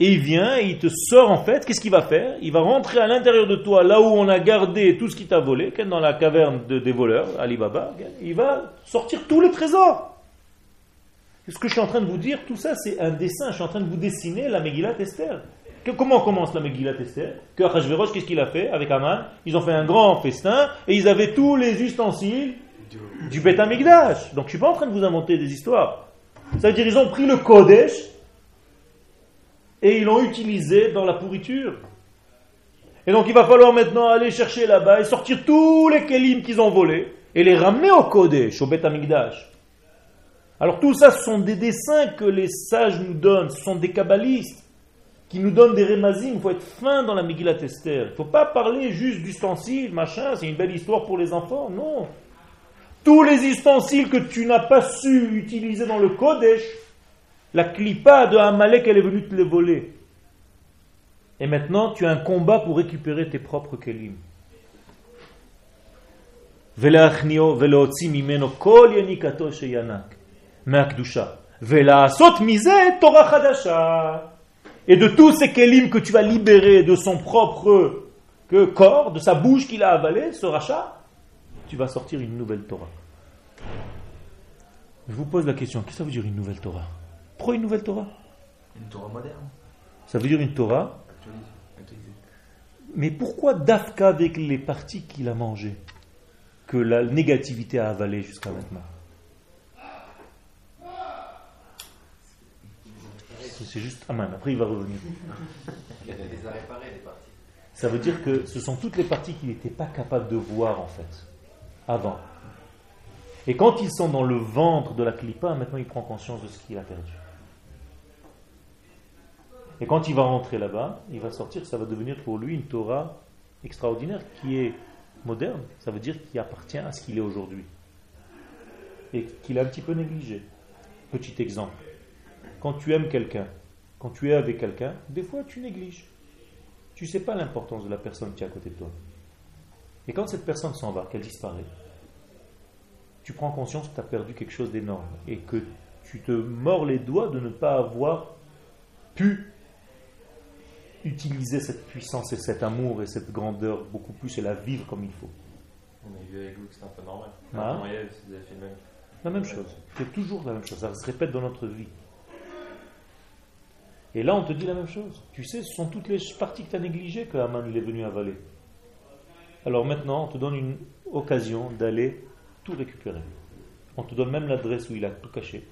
Et il vient et il te sort en fait. Qu'est-ce qu'il va faire? Il va rentrer à l'intérieur de toi, là où on a gardé tout ce qui t'a volé, dans la caverne de, des voleurs, Alibaba. Il va sortir tous les trésors. Ce que je suis en train de vous dire, tout ça c'est un dessin. Je suis en train de vous dessiner la Megillat Esther. Comment commence la Megillat Esther? Que qu'est-ce qu'il a fait avec Aman Ils ont fait un grand festin et ils avaient tous les ustensiles du Beth. Donc je ne suis pas en train de vous inventer des histoires. Ça veut dire ils ont pris le Kodesh et ils l'ont utilisé dans la pourriture. Et donc il va falloir maintenant aller chercher là-bas et sortir tous les kelim qu'ils ont volés et les ramener au Kodesh, au Beth. Alors tout ça, ce sont des dessins que les sages nous donnent, ce sont des kabbalistes qui nous donnent des rémazim. Il faut être fin dans la Megillat Esther. Il ne faut pas parler juste d'ustensiles, machin, c'est une belle histoire pour les enfants. Non. Tous les ustensiles que tu n'as pas su utiliser dans le Kodesh, la clipa de Amalek, elle est venue te les voler. Et maintenant, tu as un combat pour récupérer tes propres kelim. ולהוציא ממנו כל יניקתו שינק מהקדושה ולעשות מזה תורה חדשה et de tous ces kelim que tu vas libérer de son propre que corps, de sa bouche qu'il a avalé, ce rachat, tu vas sortir une nouvelle Torah. Je vous pose la question, qu'est-ce que ça veut dire une nouvelle Torah? Pourquoi une nouvelle Torah? Une Torah moderne. Ça veut dire une Torah Mais pourquoi Dafka avec les parties qu'il a mangées que la négativité a avalé jusqu'à maintenant? C'est juste Aman, après il va revenir. Il les a réparées, les parties. Ça veut dire que ce sont toutes les parties qu'il n'était pas capable de voir en fait, avant. Et quand ils sont dans le ventre de la clipa, maintenant il prend conscience de ce qu'il a perdu. Et quand il va rentrer là-bas, il va sortir, ça va devenir pour lui une Torah extraordinaire qui est moderne. Ça veut dire qu'il appartient à ce qu'il est aujourd'hui. Et qu'il a un petit peu négligé. Petit exemple. Quand tu aimes quelqu'un, quand tu es avec quelqu'un, des fois tu négliges. Tu ne sais pas l'importance de la personne qui est à côté de toi. Et quand cette personne s'en va, qu'elle disparaît, tu prends conscience que tu as perdu quelque chose d'énorme et que tu te mords les doigts de ne pas avoir pu utiliser cette puissance et cet amour et cette grandeur beaucoup plus et la vivre comme il faut. On a vu avec vous que c'est un peu normal. Ah. Vous avez fait le même. La même chose. C'est toujours la même chose. Ça se répète dans notre vie. Et là, on te dit la même chose. Tu sais, ce sont toutes les parties que tu as négligées que Haman il est venu avaler. Alors maintenant, on te donne une occasion d'aller tout récupérer. On te donne même l'adresse où il a tout caché.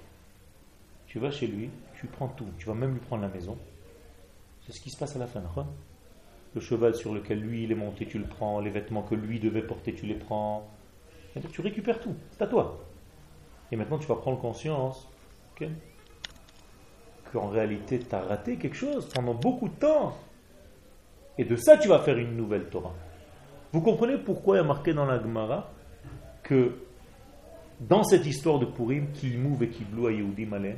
Tu vas chez lui, tu prends tout. Tu vas même lui prendre la maison. C'est ce qui se passe à la fin. Le cheval sur lequel lui il est monté, tu le prends. Les vêtements que lui devait porter, tu les prends. Tu récupères tout. C'est à toi. Et maintenant, tu vas prendre conscience qu'en réalité, tu as raté quelque chose pendant beaucoup de temps. Et de ça, tu vas faire une nouvelle Torah. Vous comprenez pourquoi il y a marqué dans la Gemara que dans cette histoire de Purim, qui mouve et qui bloue à Yehudim Alem,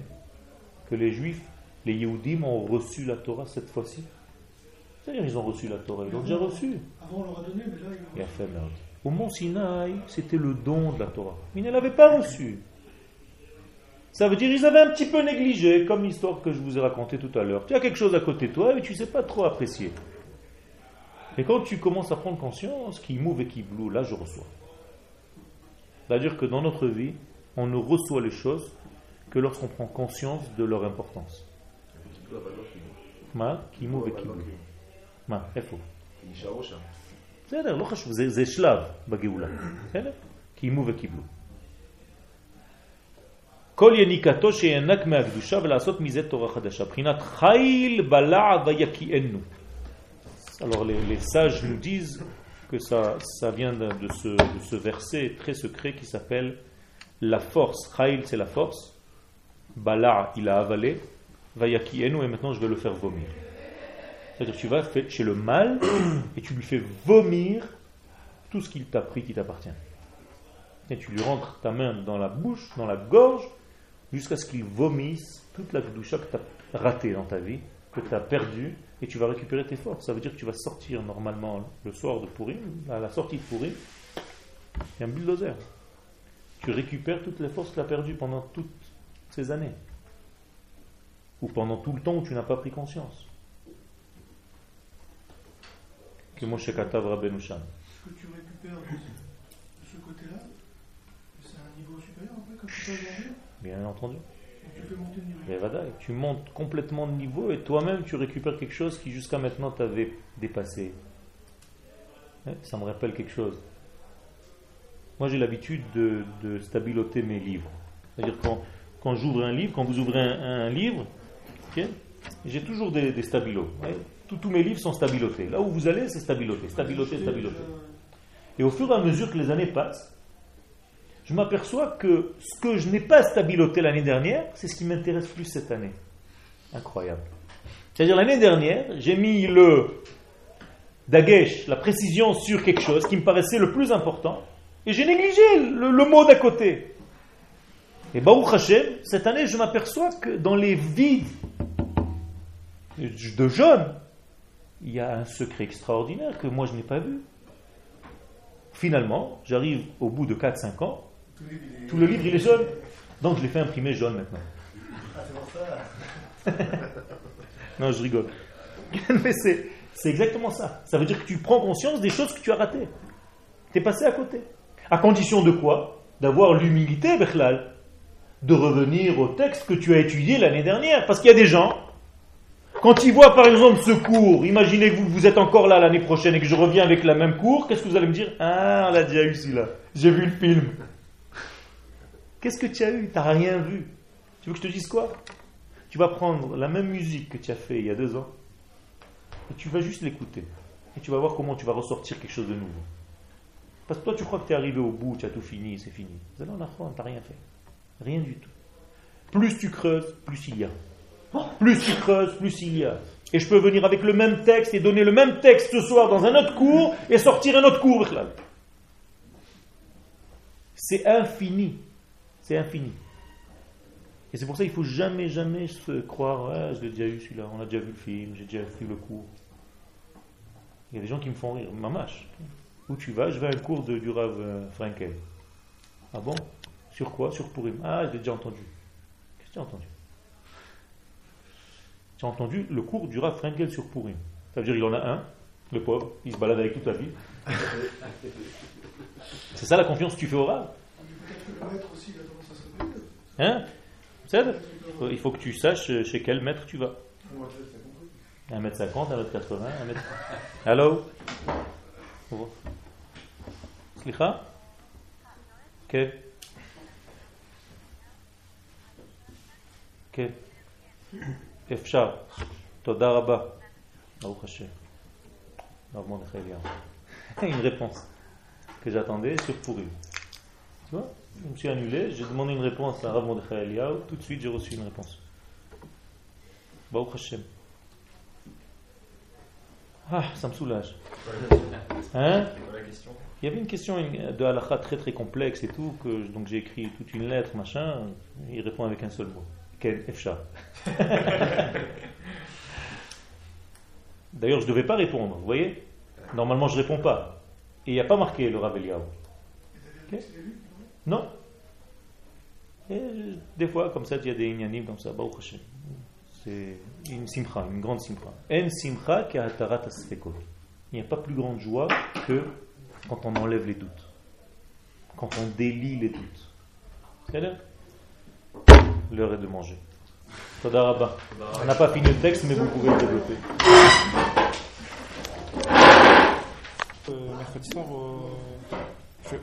que les Juifs, les Yehudim ont reçu la Torah cette fois-ci? C'est-à-dire ils ont reçu la Torah, ils l'ont déjà reçu. Avant on leur a donné, mais là il a fait merde. Au mont Sinaï, c'était le don de la Torah. Ils ne l'avaient pas reçu. Ça veut dire qu'ils avaient un petit peu négligé, comme l'histoire que je vous ai racontée tout à l'heure. Tu as quelque chose à côté de toi et tu ne sais pas trop apprécier. Et quand tu commences à prendre conscience, qui move et qui bloue, là je reçois. C'est-à-dire que dans notre vie, on ne reçoit les choses que lorsqu'on prend conscience de leur importance. Ma, qui move et qui bloue. Ma, איפה? בסדר, לא חשוב, זה, זה שלב בגאולה. בסדר? כי ימו וקיבלו. כל יניקתו שינק מהקדושה ולעשות מזה תורה חדשה. בחינת חיל בלע ויקיענו. alors les, sages nous disent que ça, ça vient de, ce, verset très secret qui s'appelle la force. Khail, c'est la force. Bala, il a avalé. Vayakienu, et maintenant je vais le faire vomir. C'est-à-dire tu vas chez le mal et tu lui fais vomir tout ce qu'il t'a pris qui t'appartient. Et tu lui rentres ta main dans la bouche, dans la gorge, jusqu'à ce qu'il vomisse toute la doucha que tu as ratée dans ta vie, que tu as perdue, et tu vas récupérer tes forces. Ça veut dire que tu vas sortir normalement le soir de Pourim, à la sortie de Pourim, il y a un bulldozer. Tu récupères toutes les forces que tu as perdues pendant toutes ces années. Ou pendant tout le temps où tu n'as pas pris conscience. Que mon Katav Rabbeinu Ce que tu récupères de ce, côté-là, c'est un niveau supérieur en fait, quand tu peux Bien entendu. Tu Tu montes complètement de niveau et toi-même tu récupères quelque chose qui jusqu'à maintenant t'avait dépassé. Ça me rappelle quelque chose. Moi j'ai l'habitude de, stabiloter mes livres. C'est-à-dire quand, quand j'ouvre un livre, quand vous ouvrez un, livre, j'ai toujours des, des stabilos. Tous mes livres sont stabilotés. Là où vous allez, c'est stabiloté, stabiloté, stabiloté. Et au fur et à mesure que les années passent, je m'aperçois que ce que je n'ai pas stabiloté l'année dernière, c'est ce qui m'intéresse plus cette année. Incroyable. C'est-à-dire l'année dernière, j'ai mis le dagesh, la précision sur quelque chose qui me paraissait le plus important, et j'ai négligé le, mot d'à côté. Et Baruch Hashem, cette année, je m'aperçois que dans les vides de jeunes, il y a un secret extraordinaire que moi je n'ai pas vu. Finalement, j'arrive au bout de 4-5 ans, tout le livre, il est jaune. Donc je l'ai fait imprimer jaune maintenant. Ah, (laughs) non, je rigole. (laughs) Mais c'est exactement ça. Ça veut dire que tu prends conscience des choses que tu as ratées. Tu es passé à côté. À condition de quoi? D'avoir l'humilité, Bechlal, de revenir au texte que tu as étudié l'année dernière. Parce qu'il y a des gens, quand ils voient par exemple ce cours, imaginez que vous, vous êtes encore là l'année prochaine et que je reviens avec la même cours, qu'est-ce que vous allez me dire? Ah, on l'a déjà eu celui-là. J'ai vu le film. Qu'est-ce que tu as eu? Tu n'as rien vu. Tu veux que je te dise quoi? Tu vas prendre la même musique que tu as fait il y a deux ans et tu vas juste l'écouter. Et tu vas voir comment tu vas ressortir quelque chose de nouveau. Parce que toi, tu crois que tu es arrivé au bout, tu as tout fini, c'est fini. Non, non, tu n'as rien fait. Rien du tout. Plus tu creuses, plus il y a. Plus tu creuses, plus il y a. Et je peux venir avec le même texte et donner le même texte ce soir dans un autre cours et sortir un autre cours. C'est infini. C'est infini. Et c'est pour ça qu'il ne faut jamais, jamais se croire, je l'ai déjà eu celui-là, on a déjà vu le film, j'ai déjà fait le cours. Il y a des gens qui me font rire, mamache. Où tu vas? Je vais à un cours de, du Rav euh, Frankel. Ah bon? Sur quoi? Sur Purim. Ah, je l'ai déjà entendu. Qu'est-ce que tu as entendu? Tu as entendu le cours du Rav Frankel sur Purim. Ça veut dire qu'il en a un, le pauvre, il se balade avec toute la vie. (laughs) C'est ça la confiance que tu fais au Rav? Hein Il faut que tu saches chez quel maître tu vas. 1m50, 1m80, 1m... Allô Slicha כן? כן. אפשר. תודה רבה. ברוך השם. הרב מרדכי אליהו. Une réponse que j'attendais sur Purim. Tu vois Je me suis annulé, j'ai demandé une réponse à Rav Mordechai Eliyahu, tout de suite j'ai reçu une réponse. Baruch Hashem. Ah, ça me soulage. Hein Il y avait une question de halakha très très complexe et tout, donc j'ai écrit toute une lettre, machin, il répond avec un seul mot. Quel Efcha. D'ailleurs, je ne devais pas répondre, vous voyez Normalement, je ne réponds pas. Et il n'y a pas marqué le Rav Eliyahu. Non. Et des fois, comme ça, il y a des inyanim comme ça, C'est une simcha, une grande simcha. En simcha qui Il n'y a pas plus grande joie que quand on enlève les doutes. Quand on délie les doutes. C'est-à-dire L'heure est de manger. Todarabah. On n'a pas fini le texte, mais vous pouvez le développer. Euh, mercredi soir, euh,